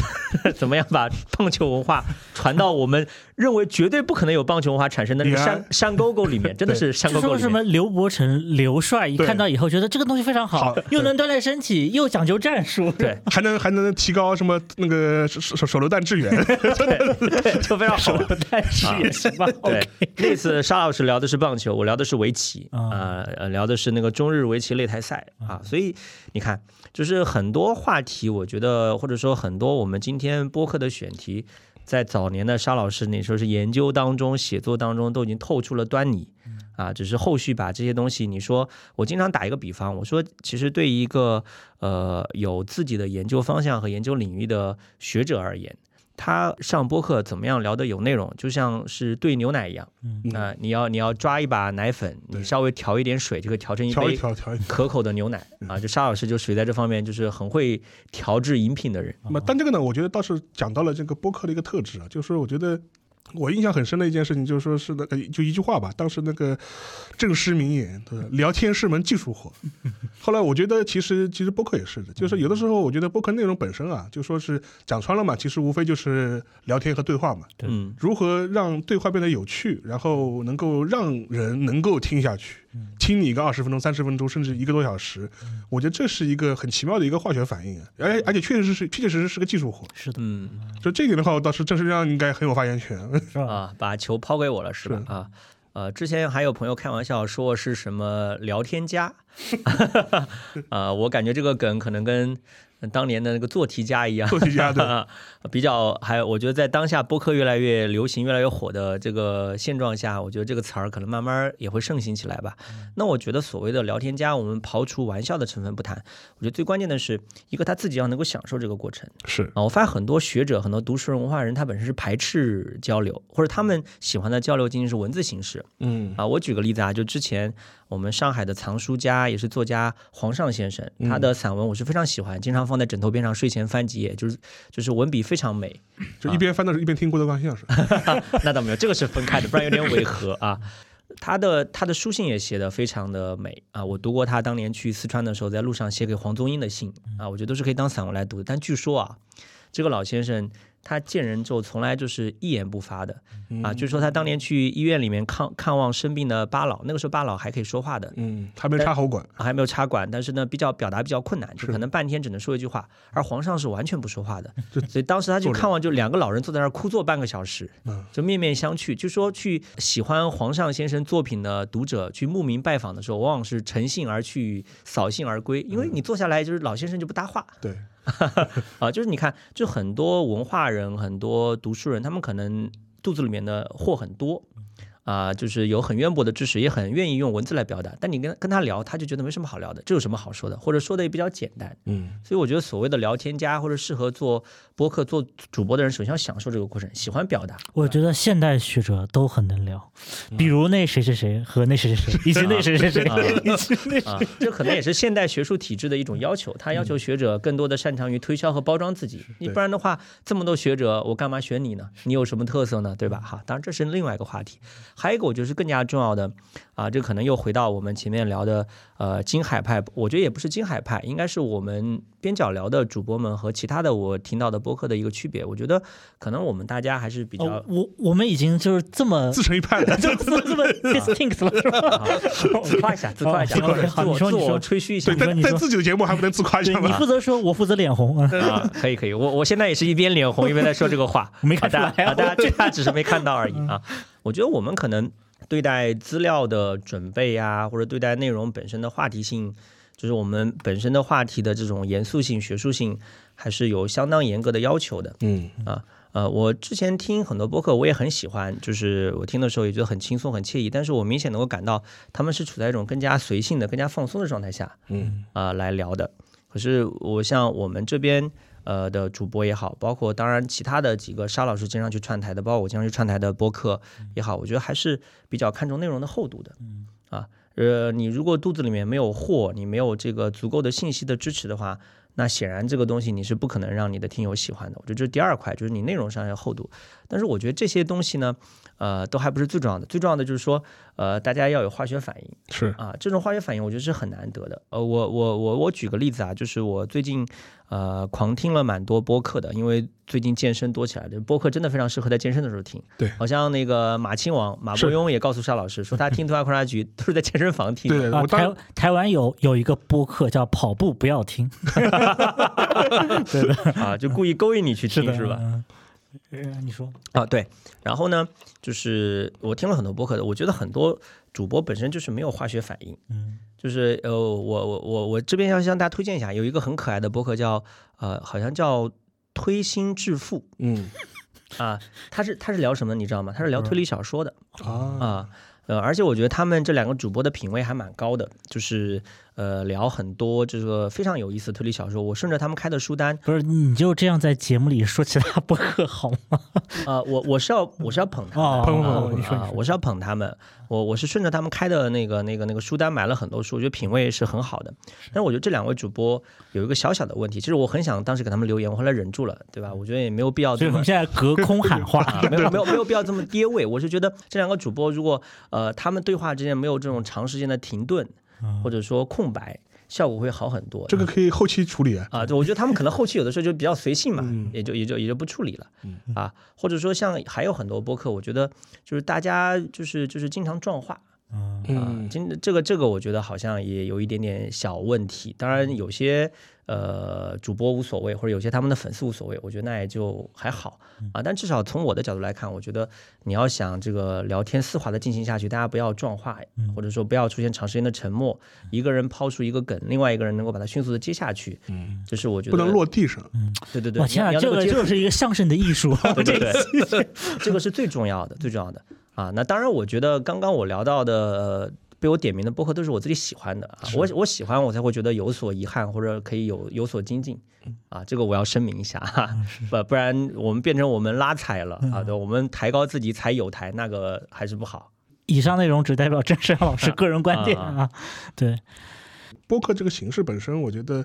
怎么样把棒球文化传到我们认为绝对不可能有棒球文化产生的那个山山沟沟里面？真的是山沟沟里面。什么刘伯承、刘帅一看到以后觉得这个东西非常好好，又能锻炼身体，又讲究战术，对。还能还能提高什么那个手手手榴弹支援，对，就非常好。但是也行吧。对，那次沙老师聊的是棒球，我聊的是围棋啊。啊、呃，聊的是那个中日围棋擂台赛啊，所以你看，就是很多话题，我觉得或者说很多我们今天播客的选题，在早年的沙老师那时候是研究当中、写作当中都已经透出了端倪。啊，只是后续把这些东西，你说我经常打一个比方，我说其实对于一个呃有自己的研究方向和研究领域的学者而言，他上播客怎么样聊的有内容，就像是兑牛奶一样。嗯那、你要你要抓一把奶粉，你稍微调一点水，就可以调成一杯调调一调。可口的牛奶啊。就沙老师就属于在这方面就是很会调制饮品的人。那么，但这个呢，我觉得倒是讲到了这个播客的一个特质啊，就是我觉得我印象很深的一件事情，就是说是那个就一句话吧，当时那个正师名言，对吧聊天是门技术活。后来我觉得其实其实播客也是的，就是有的时候我觉得播客内容本身啊，就说是讲穿了嘛，其实无非就是聊天和对话嘛。对嗯，如何让对话变得有趣，然后能够让人能够听下去，听你一个二十分钟、三十分钟，甚至一个多小时，我觉得这是一个很奇妙的一个化学反应啊，而而且确实是确确实实是个技术活。是的，嗯就这一点的话，我倒是郑世亮应该很有发言权。是吧？啊，把球抛给我了是吧？是啊。呃，之前还有朋友开玩笑说是什么聊天家，啊、我感觉这个梗可能跟当年的那个做题家一样，做题家对 比较还我觉得在当下播客越来越流行、越来越火的这个现状下，我觉得这个词儿可能慢慢也会盛行起来吧。那我觉得所谓的聊天家，我们刨除玩笑的成分不谈，我觉得最关键的是一个他自己要能够享受这个过程。是啊，我发现很多学者、很多读书人、文化人，他本身是排斥交流，或者他们喜欢的交流仅仅是文字形式。嗯啊，我举个例子啊，就之前我们上海的藏书家也是作家黄尚先生，他的散文我是非常喜欢，经常放在枕头边上睡前翻几页，就是就是文笔非常美。就一边翻的时候一边听郭德纲相声。那倒没有，这个是分开的，不然有点违和啊。他的他的书信也写得非常的美啊，我读过他当年去四川的时候，在路上写给黄宗英的信啊，我觉得都是可以当散文来读的。但据说啊，这个老先生他见人之后从来就是一言不发的啊，就说他当年去医院里面看看望生病的巴老，那个时候巴老还可以说话的，嗯，还没插喉管。还没有插管，但是呢，比较表达比较困难，就是。可能半天只能说一句话。而皇上是完全不说话的，所以当时他去看望，就两个老人坐在那儿哭坐半个小时，嗯。就面面相觑。就说去喜欢皇上先生作品的读者去慕名拜访的时候，往往是乘兴而去，扫兴而归，因为你坐下来就是老先生就不搭话。对，啊，就是你看，就很多文化人、很多读书人，他们可能肚子里面的货很多。啊、就是有很渊博的知识，也很愿意用文字来表达。但你跟跟他聊，他就觉得没什么好聊的，这有什么好说的？或者说的也比较简单。嗯所以我觉得所谓的聊天家或者适合做播客、做主播的人，首先要享受这个过程，喜欢表达。我觉得现代学者都很能聊，比如那谁谁谁和那谁谁谁，以及那谁谁谁，啊 以及那啊，这可能也是现代学术体制的一种要求，他要求学者更多的擅长于推销和包装自己。你不然的话，这么多学者，我干嘛选你呢？你有什么特色呢？对吧？哈，当然这是另外一个话题。还有一个，我觉得是更加重要的啊，这可能又回到我们前面聊的呃金海派，我觉得也不是金海派，应该是我们边角聊的主播们和其他的我听到的播客的一个区别。我觉得可能我们大家还是比较。哦，我我们已经就是这么自成一派了。这这这么 distinct 了，是吧？啊，自夸一下，自夸一下，哦自我自我好你说你说吹嘘一下对，在你说你说在自己的节目还不能自夸一下吗？负责说，我负责脸红啊。啊，可以可以，我我现在也是一边脸红一边在说这个话，没看出来啊啊大家啊，大家大家只是没看到而已啊。我觉得我们可能对待资料的准备啊，或者对待内容本身的话题性，就是我们本身的话题的这种严肃性、学术性，还是有相当严格的要求的。嗯啊，呃，我之前听很多播客，我也很喜欢，就是我听的时候也觉得很轻松、很惬意，但是我明显能够感到他们是处在一种更加随性的、更加放松的状态下嗯啊、来聊的。可是我像我们这边呃的主播也好，包括当然其他的几个沙老师经常去串台的，包括我经常去串台的播客也好，我觉得还是比较看重内容的厚度的。嗯啊，呃，你如果肚子里面没有货，你没有这个足够的信息的支持的话，那显然这个东西你是不可能让你的听友喜欢的。我觉得这是第二块，就是你内容上要厚度。但是我觉得这些东西呢，呃，都还不是最重要的，最重要的就是说，呃，大家要有化学反应。是啊，这种化学反应我觉得是很难得的。呃，我我我我举个例子啊，就是我最近呃狂听了蛮多播客的，因为最近健身多起来了，播客真的非常适合在健身的时候听。对好像那个马亲王马伯庸也告诉沙老师说，他听《图画观察局》都是在健身房听的。对，啊，我当台台湾有有一个播客叫“跑步不要听 对啊，就故意勾引你去”，听是吧？嗯？呃你说，啊，对。然后呢，就是我听了很多播客的，我觉得很多主播本身就是没有化学反应。嗯，就是呃，我我我我这边要向大家推荐一下，有一个很可爱的播客叫呃，好像叫推心置腹嗯啊，他是他是聊什么你知道吗？他是聊推理小说的啊啊。呃，而且我觉得他们这两个主播的品味还蛮高的，就是呃聊很多这个非常有意思的推理小说。我顺着他们开的书单，不是，你就这样在节目里说其他播客好吗？呃，我我是要我是要捧他们，哦捧捧啊捧你说啊我是要捧他们，我我是顺着他们开的那个那个那个书单买了很多书，我觉得品味是很好的。但是我觉得这两位主播有一个小小的问题，其实我很想当时给他们留言，我后来忍住了，对吧？我觉得也没有必要这么所以我们。现在隔空喊话，啊，没有没有没有必要这么跌位。我是觉得这两个主播如果呃他们对话之间没有这种长时间的停顿或者说空白，效果会好很多。这个可以后期处理啊。啊，对，我觉得他们可能后期有的时候就比较随性嘛，嗯也就也就也就不处理了，嗯啊，或者说像还有很多播客，我觉得就是大家就是就是经常撞话啊，今这个这个我觉得好像也有一点点小问题。当然有些呃主播无所谓，或者有些他们的粉丝无所谓，我觉得那也就还好。啊。但至少从我的角度来看，我觉得你要想这个聊天丝滑的进行下去，大家不要撞话，或者说不要出现长时间的沉默，一个人抛出一个梗，另外一个人能够把它迅速的接下去，嗯，这是我觉得不能落地上。对对对，我天啊，这个这个能够接住是一个相声的艺术，对 对这个对，这个是最重要的，最重要的。啊。那当然，我觉得刚刚我聊到的、呃、被我点名的播客都是我自己喜欢的啊，我我喜欢，我才会觉得有所遗憾或者可以有有所精进啊。这个我要声明一下哈，不不然我们变成我们拉踩了啊，对，我们抬高自己踩有台，那个还是不好。以上内容只代表郑山老师个人观点啊啊。对，播客这个形式本身，我觉得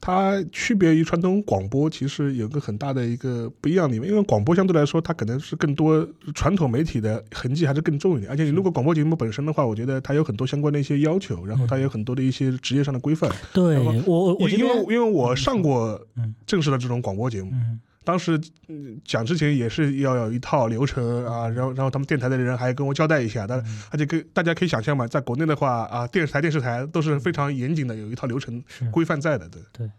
它区别于传统广播，其实有个很大的一个不一样的地方。因为广播相对来说，它可能是更多传统媒体的痕迹还是更重一点。而且你如果广播节目本身的话，我觉得它有很多相关的一些要求，然后它有很多的一些职业上的规范。对我我我因为因为我上过嗯正式的这种广播节目，嗯当时嗯讲之前也是要有一套流程啊，然后然后他们电台的人还跟我交代一下，但嗯。而且跟大家可以想象嘛，在国内的话啊，电视台电视台都是非常严谨的，有一套流程规范在的，对。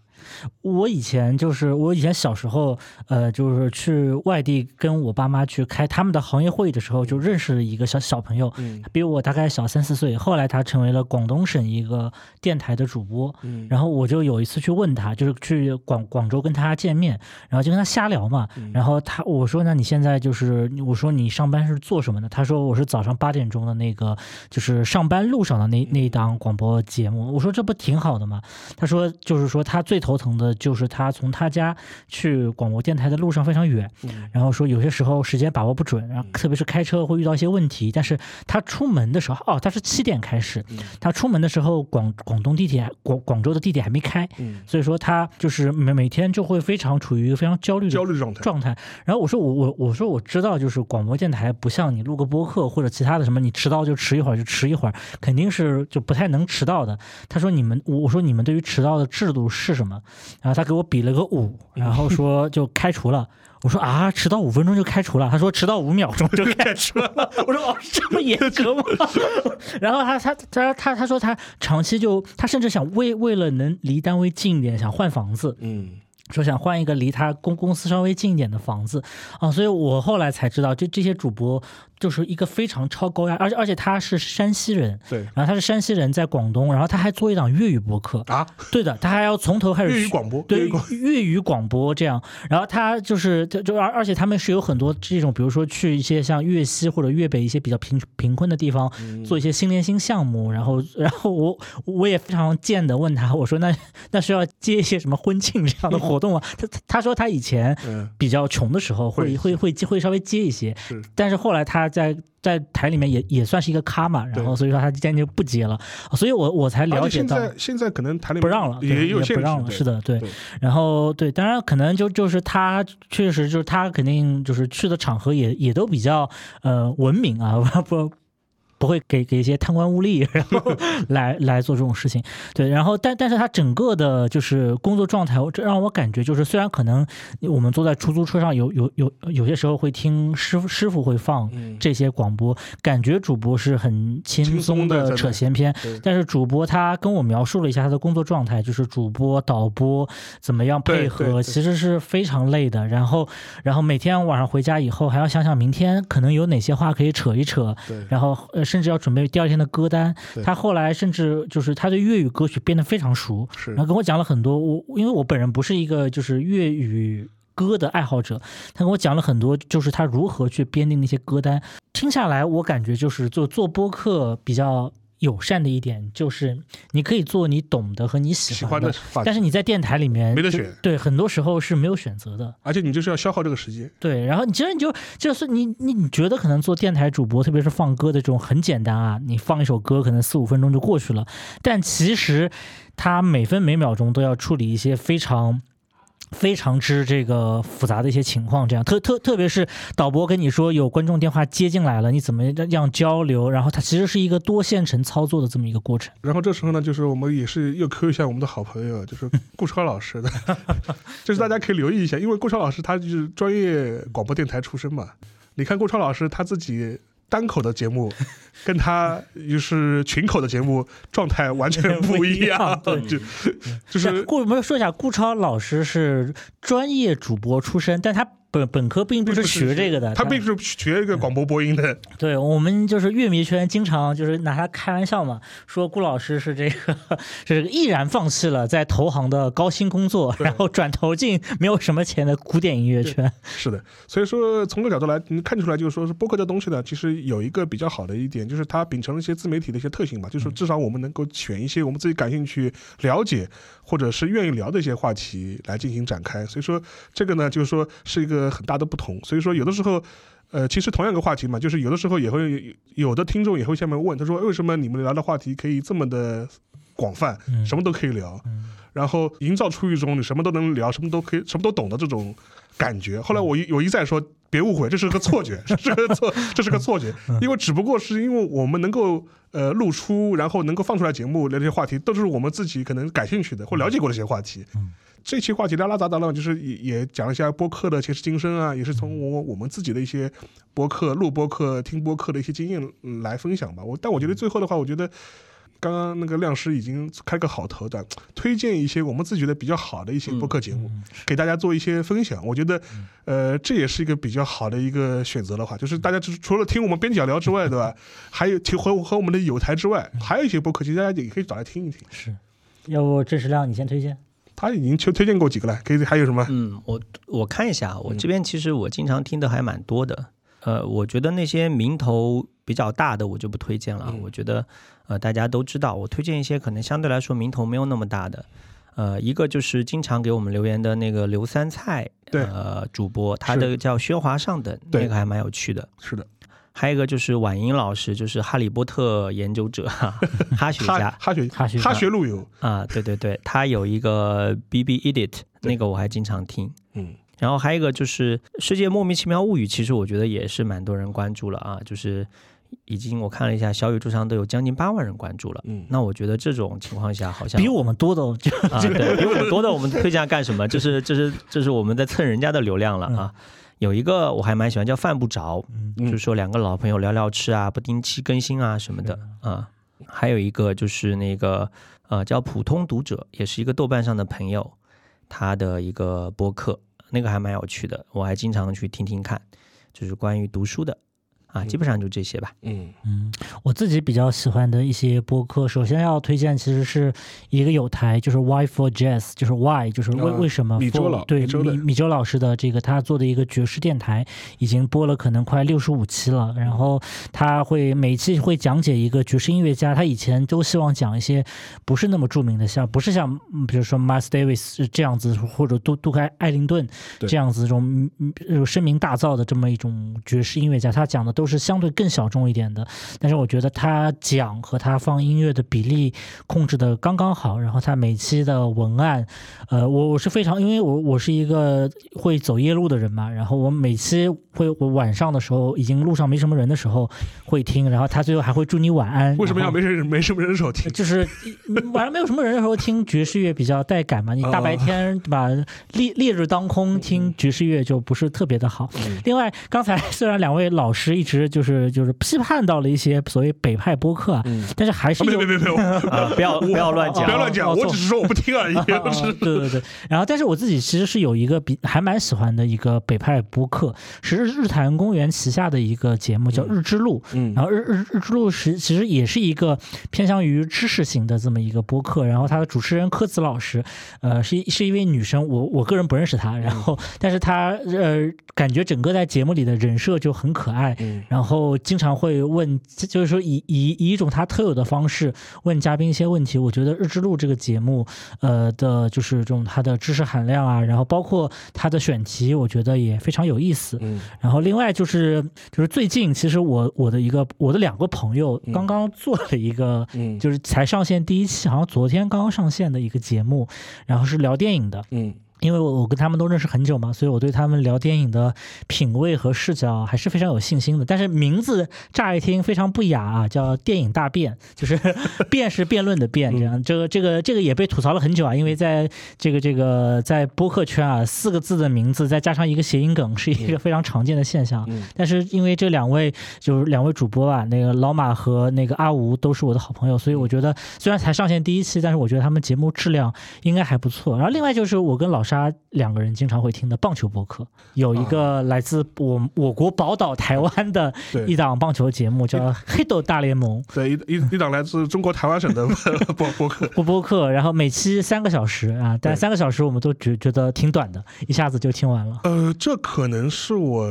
我以前就是我以前小时候，呃，就是去外地跟我爸妈去开他们的行业会议的时候，就认识了一个小小朋友，嗯比我大概小三四岁。后来他成为了广东省一个电台的主播。嗯然后我就有一次去问他，就是去广广州跟他见面，然后就跟他瞎聊嘛。嗯然后他我说那你现在就是我说你上班是做什么的？他说我是早上八点钟的那个就是上班路上的那那一档广播节目。我说这不挺好的吗？他说就是说他最头疼的就是他从他家去广播电台的路上非常远，嗯然后说有些时候时间把握不准，然后特别是开车会遇到一些问题。但是他出门的时候，哦，他是七点开始，嗯他出门的时候广广东地铁广广州的地铁还没开，嗯，所以说他就是每每天就会非常处于一个非常焦虑的焦虑状态，状态。然后我说我我我说我知道，就是广播电台不像你录个播客或者其他的什么，你迟到就迟一会儿就迟一会儿，肯定是就不太能迟到的。他说你们我我说你们对于迟到的制度是什么？然后他给我比了个五，然后说 就开除了。我说啊，迟到五分钟就开除了。他说迟到五秒钟就开除了。我说哦，这么严格吗？然后他他他他他说他长期就他甚至想为为了能离单位近一点，想换房子。嗯说想换一个离他公公司稍微近一点的房子啊，所以我后来才知道，这这些主播就是一个非常超高压，而且而且他是山西人，对。然后他是山西人，在广东，然后他还做一档粤语播客，啊，对的，他还要从头开始粤语广播，粤对粤语广播这样，然后他就是就就而而且他们是有很多这种，比如说去一些像粤西或者粤北一些比较贫贫困的地方嗯。做一些新连心项目，然后然后我我也非常贱的问他，我说那那需要接一些什么婚庆这样的活动啊？他他他说他以前嗯。比较穷的时候会会会会会稍微接一些，但是后来他在在台里面也也算是一个咖嘛，然后所以说他今天就不接了，所以我我才了解到。在现在可能台里面不让了，对也有不让了，是的，对对。然后对，当然可能就就是他确实就是他肯定就是去的场合也也都比较呃文明啊，不不会给给一些贪官污吏，然后来来做这种事情。对，然后但但是他整个的就是工作状态，我这让我感觉就是虽然可能我们坐在出租车上有有有有些时候会听师傅师傅会放嗯。这些广播，感觉主播是很轻轻松松的扯闲篇，但是主播他跟我描述了一下他的工作状态，就是主播导播怎么样配合，其实是非常累的。然后，然后每天晚上回家以后还要想想明天可能有哪些话可以扯一扯，然后呃甚至要准备第二天的歌单。他后来甚至就是他对粤语歌曲编得非常熟，是然后跟我讲了很多。我因为我本人不是一个就是粤语。歌的爱好者，他跟我讲了很多，就是他如何去编定那些歌单。听下来，我感觉就是做做播客比较友善的一点，就是你可以做你懂得和你喜喜欢的，欢的，但是你在电台里面没得选对，很多时候是没有选择的。而且你就是要消耗这个时间，对，然后你其实你就就是你你你觉得可能做电台主播，特别是放歌的这种很简单啊，你放一首歌可能四五分钟就过去了，但其实他每分每秒钟都要处理一些非常。非常之这个复杂的一些情况，这样特特特别是导播跟你说有观众电话接进来了，你怎么样交流？然后它其实是一个多线程操作的这么一个过程。然后这时候呢，就是我们也是又 Q 一下我们的好朋友，就是顾超老师的，就是大家可以留意一下，因为顾超老师他就是专业广播电台出身嘛。你看顾超老师他自己单口的节目，跟他就是群口的节目状态完全不一样。对，就就是顾我们说一下，顾超老师是专业主播出身，但他。本本科并不是学这个的，他并不是学一个广播播音的。对我们就是乐迷圈经常就是拿他开玩笑嘛，说顾老师是这个是毅然放弃了在投行的高薪工作，然后转投进没有什么钱的古典音乐圈。是的，所以说从这个角度来，你看出来就是说是播客这东西呢，其实有一个比较好的一点，就是它秉承了一些自媒体的一些特性嘛，就是至少我们能够选一些我们自己感兴趣、了解或者是愿意聊的一些话题来进行展开。所以说这个呢，就是说是一个。很大的不同，所以说有的时候，呃，其实同样一个话题嘛，就是有的时候也会有的听众也会下面问，他说为什么你们聊的话题可以这么的广泛，什么都可以聊，然后营造出一种你什么都能聊，什么都可以，什么都懂的这种感觉。后来我一我一再说，别误会，这是个错觉，这是个错，这是个错觉，因为只不过是因为我们能够呃露出，然后能够放出来节目聊这些话题，都是我们自己可能感兴趣的或了解过的一些话题。这期话题拉拉杂杂的，就是也也讲一下播客的前世今生啊，也是从我我们自己的一些播客、录播客、听播客的一些经验来分享吧。我但我觉得最后的话，我觉得刚刚那个亮师已经开个好头的，推荐一些我们自己的比较好的一些播客节目，给大家做一些分享。我觉得，呃，这也是一个比较好的一个选择的话，就是大家就是除了听我们边角聊之外，对吧？还有听和和我们的有台之外，还有一些播客，其实大家也可以找来听一听。是，要不郑世亮你先推荐。他已经推推荐过几个了，可以还有什么？嗯，我我看一下，我这边其实我经常听的还蛮多的。呃，我觉得那些名头比较大的我就不推荐了。我觉得呃大家都知道，我推荐一些可能相对来说名头没有那么大的。呃，一个就是经常给我们留言的那个刘三菜，对，呃，主播他的叫薛华上等，那个还蛮有趣的。是的。还有一个就是婉莹老师，就是哈利波特研究者，哈学家，哈学哈学哈学路由啊，对对对，他有一个 B B Edit，那个我还经常听，嗯，然后还有一个就是《世界莫名其妙物语》，其实我觉得也是蛮多人关注了啊，就是已经我看了一下小宇宙上都有将近八万人关注了，嗯，那我觉得这种情况下好像比我们多的，啊，对，比我们多的，我们推荐干什么？就是就是就是我们在蹭人家的流量了啊。有一个我还蛮喜欢，叫犯不着，就是说两个老朋友聊聊吃啊，不定期更新啊什么的啊。还有一个就是那个呃叫普通读者，也是一个豆瓣上的朋友，他的一个播客，那个还蛮有趣的，我还经常去听听看，就是关于读书的。啊，基本上就这些吧。嗯嗯，我自己比较喜欢的一些播客，首先要推荐其实是一个有台，就是 Why for Jazz，就是 Why，就是为为什么？米周老对米米周老师的这个他做的一个爵士电台，已经播了可能快六十五期了。然后他会每期会讲解一个爵士音乐家，他以前都希望讲一些不是那么著名的，像不是像比如说 Miles Davis 这样子，或者杜杜开艾灵顿这样子这种声名大噪的这么一种爵士音乐家，他讲的都。都是相对更小众一点的，但是我觉得他讲和他放音乐的比例控制的刚刚好，然后他每期的文案，呃，我我是非常，因为我我是一个会走夜路的人嘛，然后我每期会我晚上的时候，已经路上没什么人的时候会听，然后他最后还会祝你晚安。为什么要没人没什么人的时候听？就是晚上没有什么人的时候听爵士乐比较带感嘛，你大白天对吧？烈烈日当空听爵士乐就不是特别的好。另外，刚才虽然两位老师一直。其实就是就是批判到了一些所谓北派播客，啊，但是还是没有没有没有 不要不要乱讲，不要乱讲，我只是说我不听而已。对对对，然后但是我自己其实是有一个比还蛮喜欢的一个北派播客，是日坛公园旗下的一个节目叫日之路，嗯，然后日日日之路是其实也是一个偏向于知识型的这么一个播客，然后它的主持人柯子老师，呃，是是一位女生，我我个人不认识她，然后但是她呃感觉整个在节目里的人设就很可爱，嗯。然后经常会问，就是说以以以一种他特有的方式问嘉宾一些问题。我觉得《日之路》这个节目，呃的，就是这种它的知识含量啊，然后包括它的选题，我觉得也非常有意思。嗯。然后另外就是就是最近，其实我我的一个我的两个朋友刚刚做了一个，嗯，就是才上线第一期，好像昨天刚刚上线的一个节目，然后是聊电影的。嗯。因为我我跟他们都认识很久嘛，所以我对他们聊电影的品味和视角还是非常有信心的。但是名字乍一听非常不雅啊，叫电影大辩，就是 辩是辩论的辩，这样这个这个这个也被吐槽了很久啊。因为在这个这个在播客圈啊，四个字的名字再加上一个谐音梗是一个非常常见的现象。但是因为这两位就是两位主播吧，那个老马和那个阿吴都是我的好朋友，所以我觉得虽然才上线第一期，但是我觉得他们节目质量应该还不错。然后另外就是我跟老沙两个人经常会听的棒球博客，有一个来自我我国宝岛台湾的 一档棒球节目，叫《黑豆大联盟》。对，一一一档来自中国台湾省的 播播客播 播客，然后每期三个小时啊，但三个小时我们都觉觉得挺短的，一下子就听完了。呃，这可能是我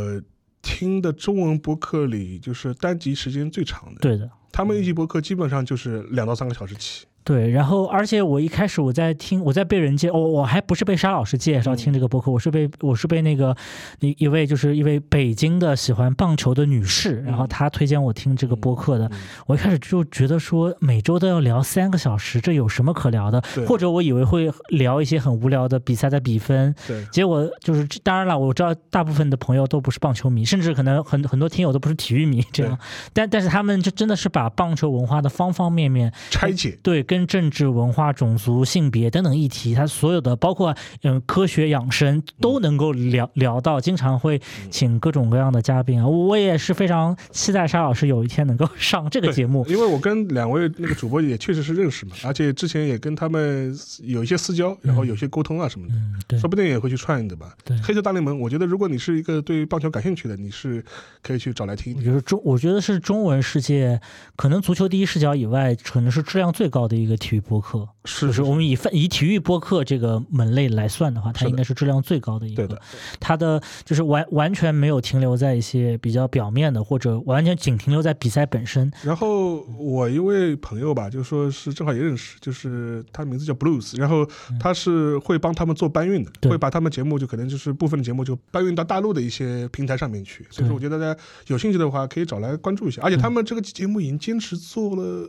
听的中文博客里就是单集时间最长的。对的，他们一集博客基本上就是两到三个小时起。对，然后而且我一开始我在听，我在被人介，我我还不是被沙老师介绍听这个播客，我是被我是被那个一一位就是一位北京的喜欢棒球的女士，然后她推荐我听这个播客的。我一开始就觉得说每周都要聊三个小时，这有什么可聊的？或者我以为会聊一些很无聊的比赛的比分。对，结果就是当然了，我知道大部分的朋友都不是棒球迷，甚至可能很很多听友都不是体育迷这样，但但是他们就真的是把棒球文化的方方面面拆解。对。跟政治文化、种族、性别等等议题，它所有的包括嗯科学养生都能够聊聊到，经常会请各种各样的嘉宾啊。我也是非常期待沙老师有一天能够上这个节目，因为我跟两位那个主播也确实是认识嘛，而且之前也跟他们有一些私交，然后有些沟通啊什么的，说不定也会去串的吧。对，黑色大联盟，我觉得如果你是一个对棒球感兴趣的，你是可以去找来听。我觉得中，我觉得是中文世界可能足球第一视角以外，可能是质量最高的。一个体育播客，是是我们以以体育播客这个门类来算的话，它应该是质量最高的一个。它的就是完完全没有停留在一些比较表面的，或者完全仅停留在比赛本身。然后我一位朋友吧，就说是正好也认识，就是他名字叫 Blues，然后他是会帮他们做搬运的，会把他们节目就可能就是部分的节目就搬运到大陆的一些平台上面去。所以说，我觉得大家有兴趣的话，可以找来关注一下。而且他们这个节目已经坚持做了。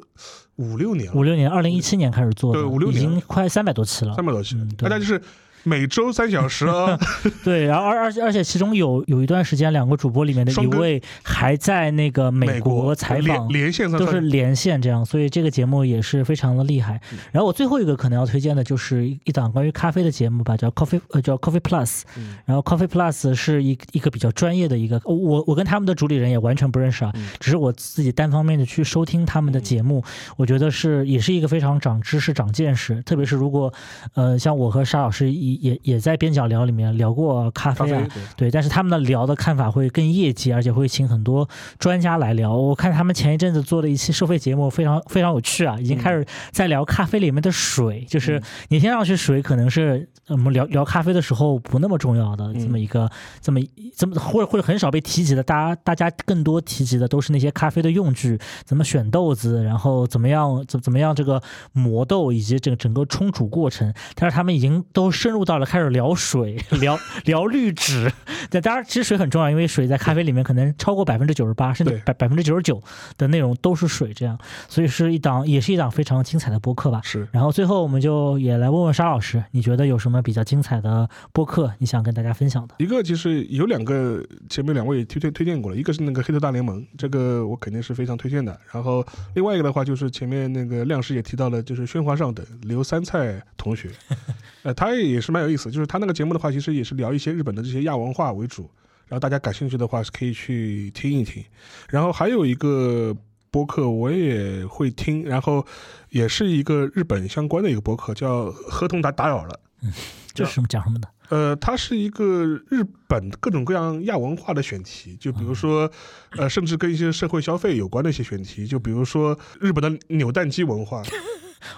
五六年，五六年，二零一七年开始做的，对，五六年，已经快三百多期了，三百多期，大家就是。每周三小时啊，对，然后而而且而且其中有有一段时间，两个主播里面的一位还在那个美国采访，连线都是连线这样，所以这个节目也是非常的厉害。然后我最后一个可能要推荐的就是一档关于咖啡的节目吧，叫 Coffee 呃叫 Coffee Plus，然后 Coffee Plus 是一一个比较专业的一个，我我跟他们的主理人也完全不认识啊，只是我自己单方面的去收听他们的节目，我觉得是也是一个非常长知识、长见识，特别是如果呃像我和沙老师一。也也在边角聊里面聊过咖啡啊，对，但是他们的聊的看法会更业绩，而且会请很多专家来聊。我看他们前一阵子做了一期收费节目，非常非常有趣啊，已经开始在聊咖啡里面的水，就是你听上去水可能是我们聊聊咖啡的时候不那么重要的这么一个这么这么或者或者很少被提及的，大家大家更多提及的都是那些咖啡的用具，怎么选豆子，然后怎么样怎怎么样这个磨豆以及整整个冲煮过程，但是他们已经都深入。到了开始聊水，聊聊滤纸。对，当然其实水很重要，因为水在咖啡里面可能超过百分之九十八，甚至百百分之九十九的内容都是水。这样，所以是一档也是一档非常精彩的播客吧。是。然后最后我们就也来问问沙老师，你觉得有什么比较精彩的播客你想跟大家分享的？一个就是有两个，前面两位推推推荐过了，一个是那个黑头大联盟，这个我肯定是非常推荐的。然后另外一个的话就是前面那个亮师也提到了，就是喧哗上的刘三菜同学，呃，他也是。蛮有意思，就是他那个节目的话，其实也是聊一些日本的这些亚文化为主，然后大家感兴趣的话是可以去听一听。然后还有一个播客我也会听，然后也是一个日本相关的一个播客，叫《合同打打扰了》。嗯，这是什么讲什么的？呃，它是一个日本各种各样亚文化的选题，就比如说，呃，甚至跟一些社会消费有关的一些选题，就比如说日本的扭蛋机文化。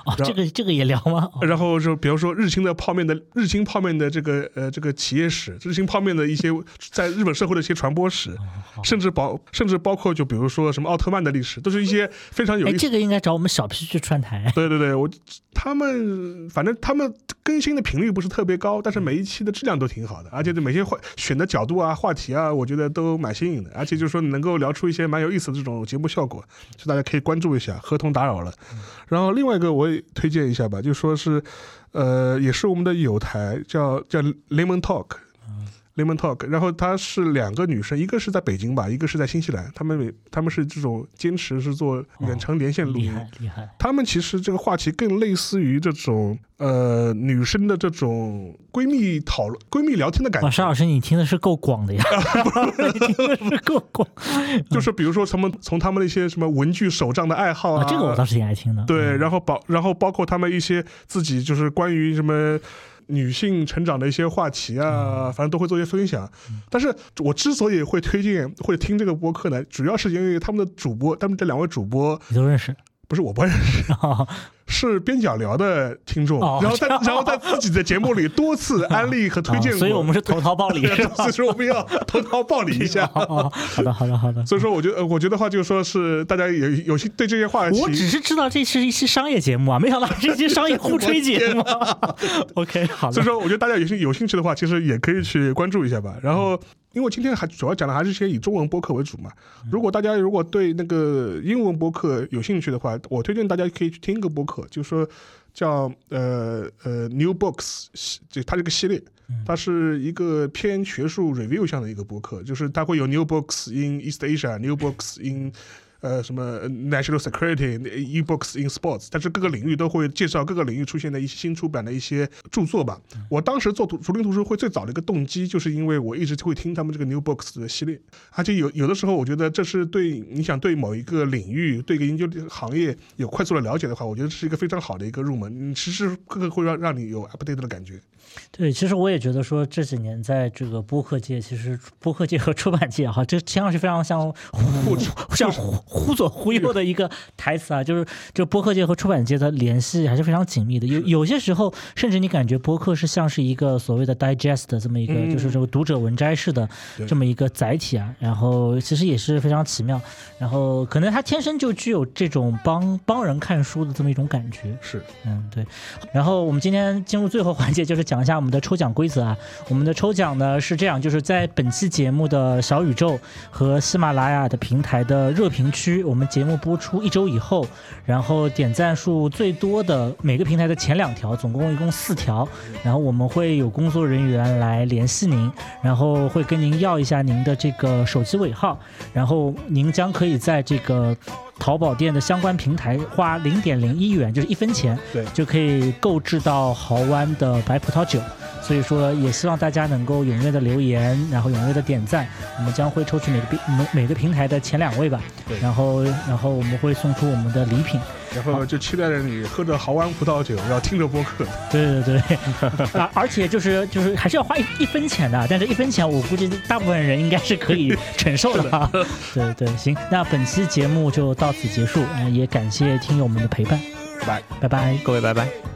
哦，这个这个也聊吗？然后就比如说日清的泡面的日清泡面的这个呃这个企业史，日清泡面的一些在日本社会的一些传播史，甚至包甚至包括就比如说什么奥特曼的历史，都是一些非常有。哎，这个应该找我们小 P 去串台。对对对，我他们反正他们更新的频率不是特别高，但是每一期的质量都挺好的，而且每些话选的角度啊、话题啊，我觉得都蛮新颖的，而且就是说能够聊出一些蛮有意思的这种节目效果，所以大家可以关注一下。合同打扰了，然后另外一个我也推荐一下吧，就说是，呃，也是我们的友台叫叫 Lemon Talk。Lemon Talk，然后她是两个女生，一个是在北京吧，一个是在新西兰。她们每她们是这种坚持是做远程连线录音，厉害厉害。她们其实这个话题更类似于这种呃女生的这种闺蜜讨论、闺蜜聊天的感觉。沙老师，你听的是够广的呀，你听的是够广。就是比如说他们从他们的一些什么文具手账的爱好啊，这个我倒是挺爱听的。对，然后包然后包括他们一些自己就是关于什么。女性成长的一些话题啊，反正都会做一些分享。但是我之所以会推荐或者听这个播客呢，主要是因为他们的主播，他们这两位主播你都认识。不是我不认识，是边角聊的听众，然后在然后在自己的节目里多次 安利和推荐，所以我们是投桃报李，所以说我们要投桃报李一下。好的，好的，好的。所以说，我觉得，我觉得话就是说是大家有有些对这些话题，我只是知道这是一期商业节目啊，没想到是一期商业互吹节目。OK，好。所以说，我觉得大家有兴有兴趣的话，其实也可以去关注一下吧。然后。因为今天还主要讲的还是些以中文播客为主嘛。如果大家如果对那个英文播客有兴趣的话，我推荐大家可以去听一个播客，就是说叫呃呃 New Books，就它这个系列，它是一个偏学术 review 向的一个博客，就是它会有 New Books in East Asia，New Books in 呃，什么 national security e-books in sports，但是各个领域都会介绍各个领域出现的一些新出版的一些著作吧。我当时做图竹林图书会最早的一个动机，就是因为我一直会听他们这个 new books 的系列，而且有有的时候我觉得这是对你想对某一个领域、对一个研究行业有快速的了解的话，我觉得是一个非常好的一个入门，时时刻刻会让让你有 update 的感觉。对，其实我也觉得说这几年在这个播客界，其实播客界和出版界哈，这听上去非常像互像 忽左忽右的一个台词啊，就是这播客界和出版界的联系还是非常紧密的。有有些时候，甚至你感觉播客是像是一个所谓的 digest 的这么一个，就是这个读者文摘式的这么一个载体啊。然后其实也是非常奇妙。然后可能它天生就具有这种帮帮人看书的这么一种感觉。是，嗯，对。然后我们今天进入最后环节，就是讲。一下我们的抽奖规则啊，我们的抽奖呢是这样，就是在本期节目的小宇宙和喜马拉雅的平台的热评区，我们节目播出一周以后，然后点赞数最多的每个平台的前两条，总共一共四条，然后我们会有工作人员来联系您，然后会跟您要一下您的这个手机尾号，然后您将可以在这个。淘宝店的相关平台花零点零一元，就是一分钱，对，就可以购置到豪湾的白葡萄酒。所以说，也希望大家能够踊跃的留言，然后踊跃的点赞。我们将会抽取每个平每每个平台的前两位吧。对。然后，然后我们会送出我们的礼品。然后就期待着你喝着豪湾葡萄酒，然后听着播客。对对对。啊，而且就是就是还是要花一一分钱的，但是一分钱我估计大部分人应该是可以 承受的。对对，行，那本期节目就到此结束。嗯，也感谢听友们的陪伴。拜拜拜拜，各位拜拜。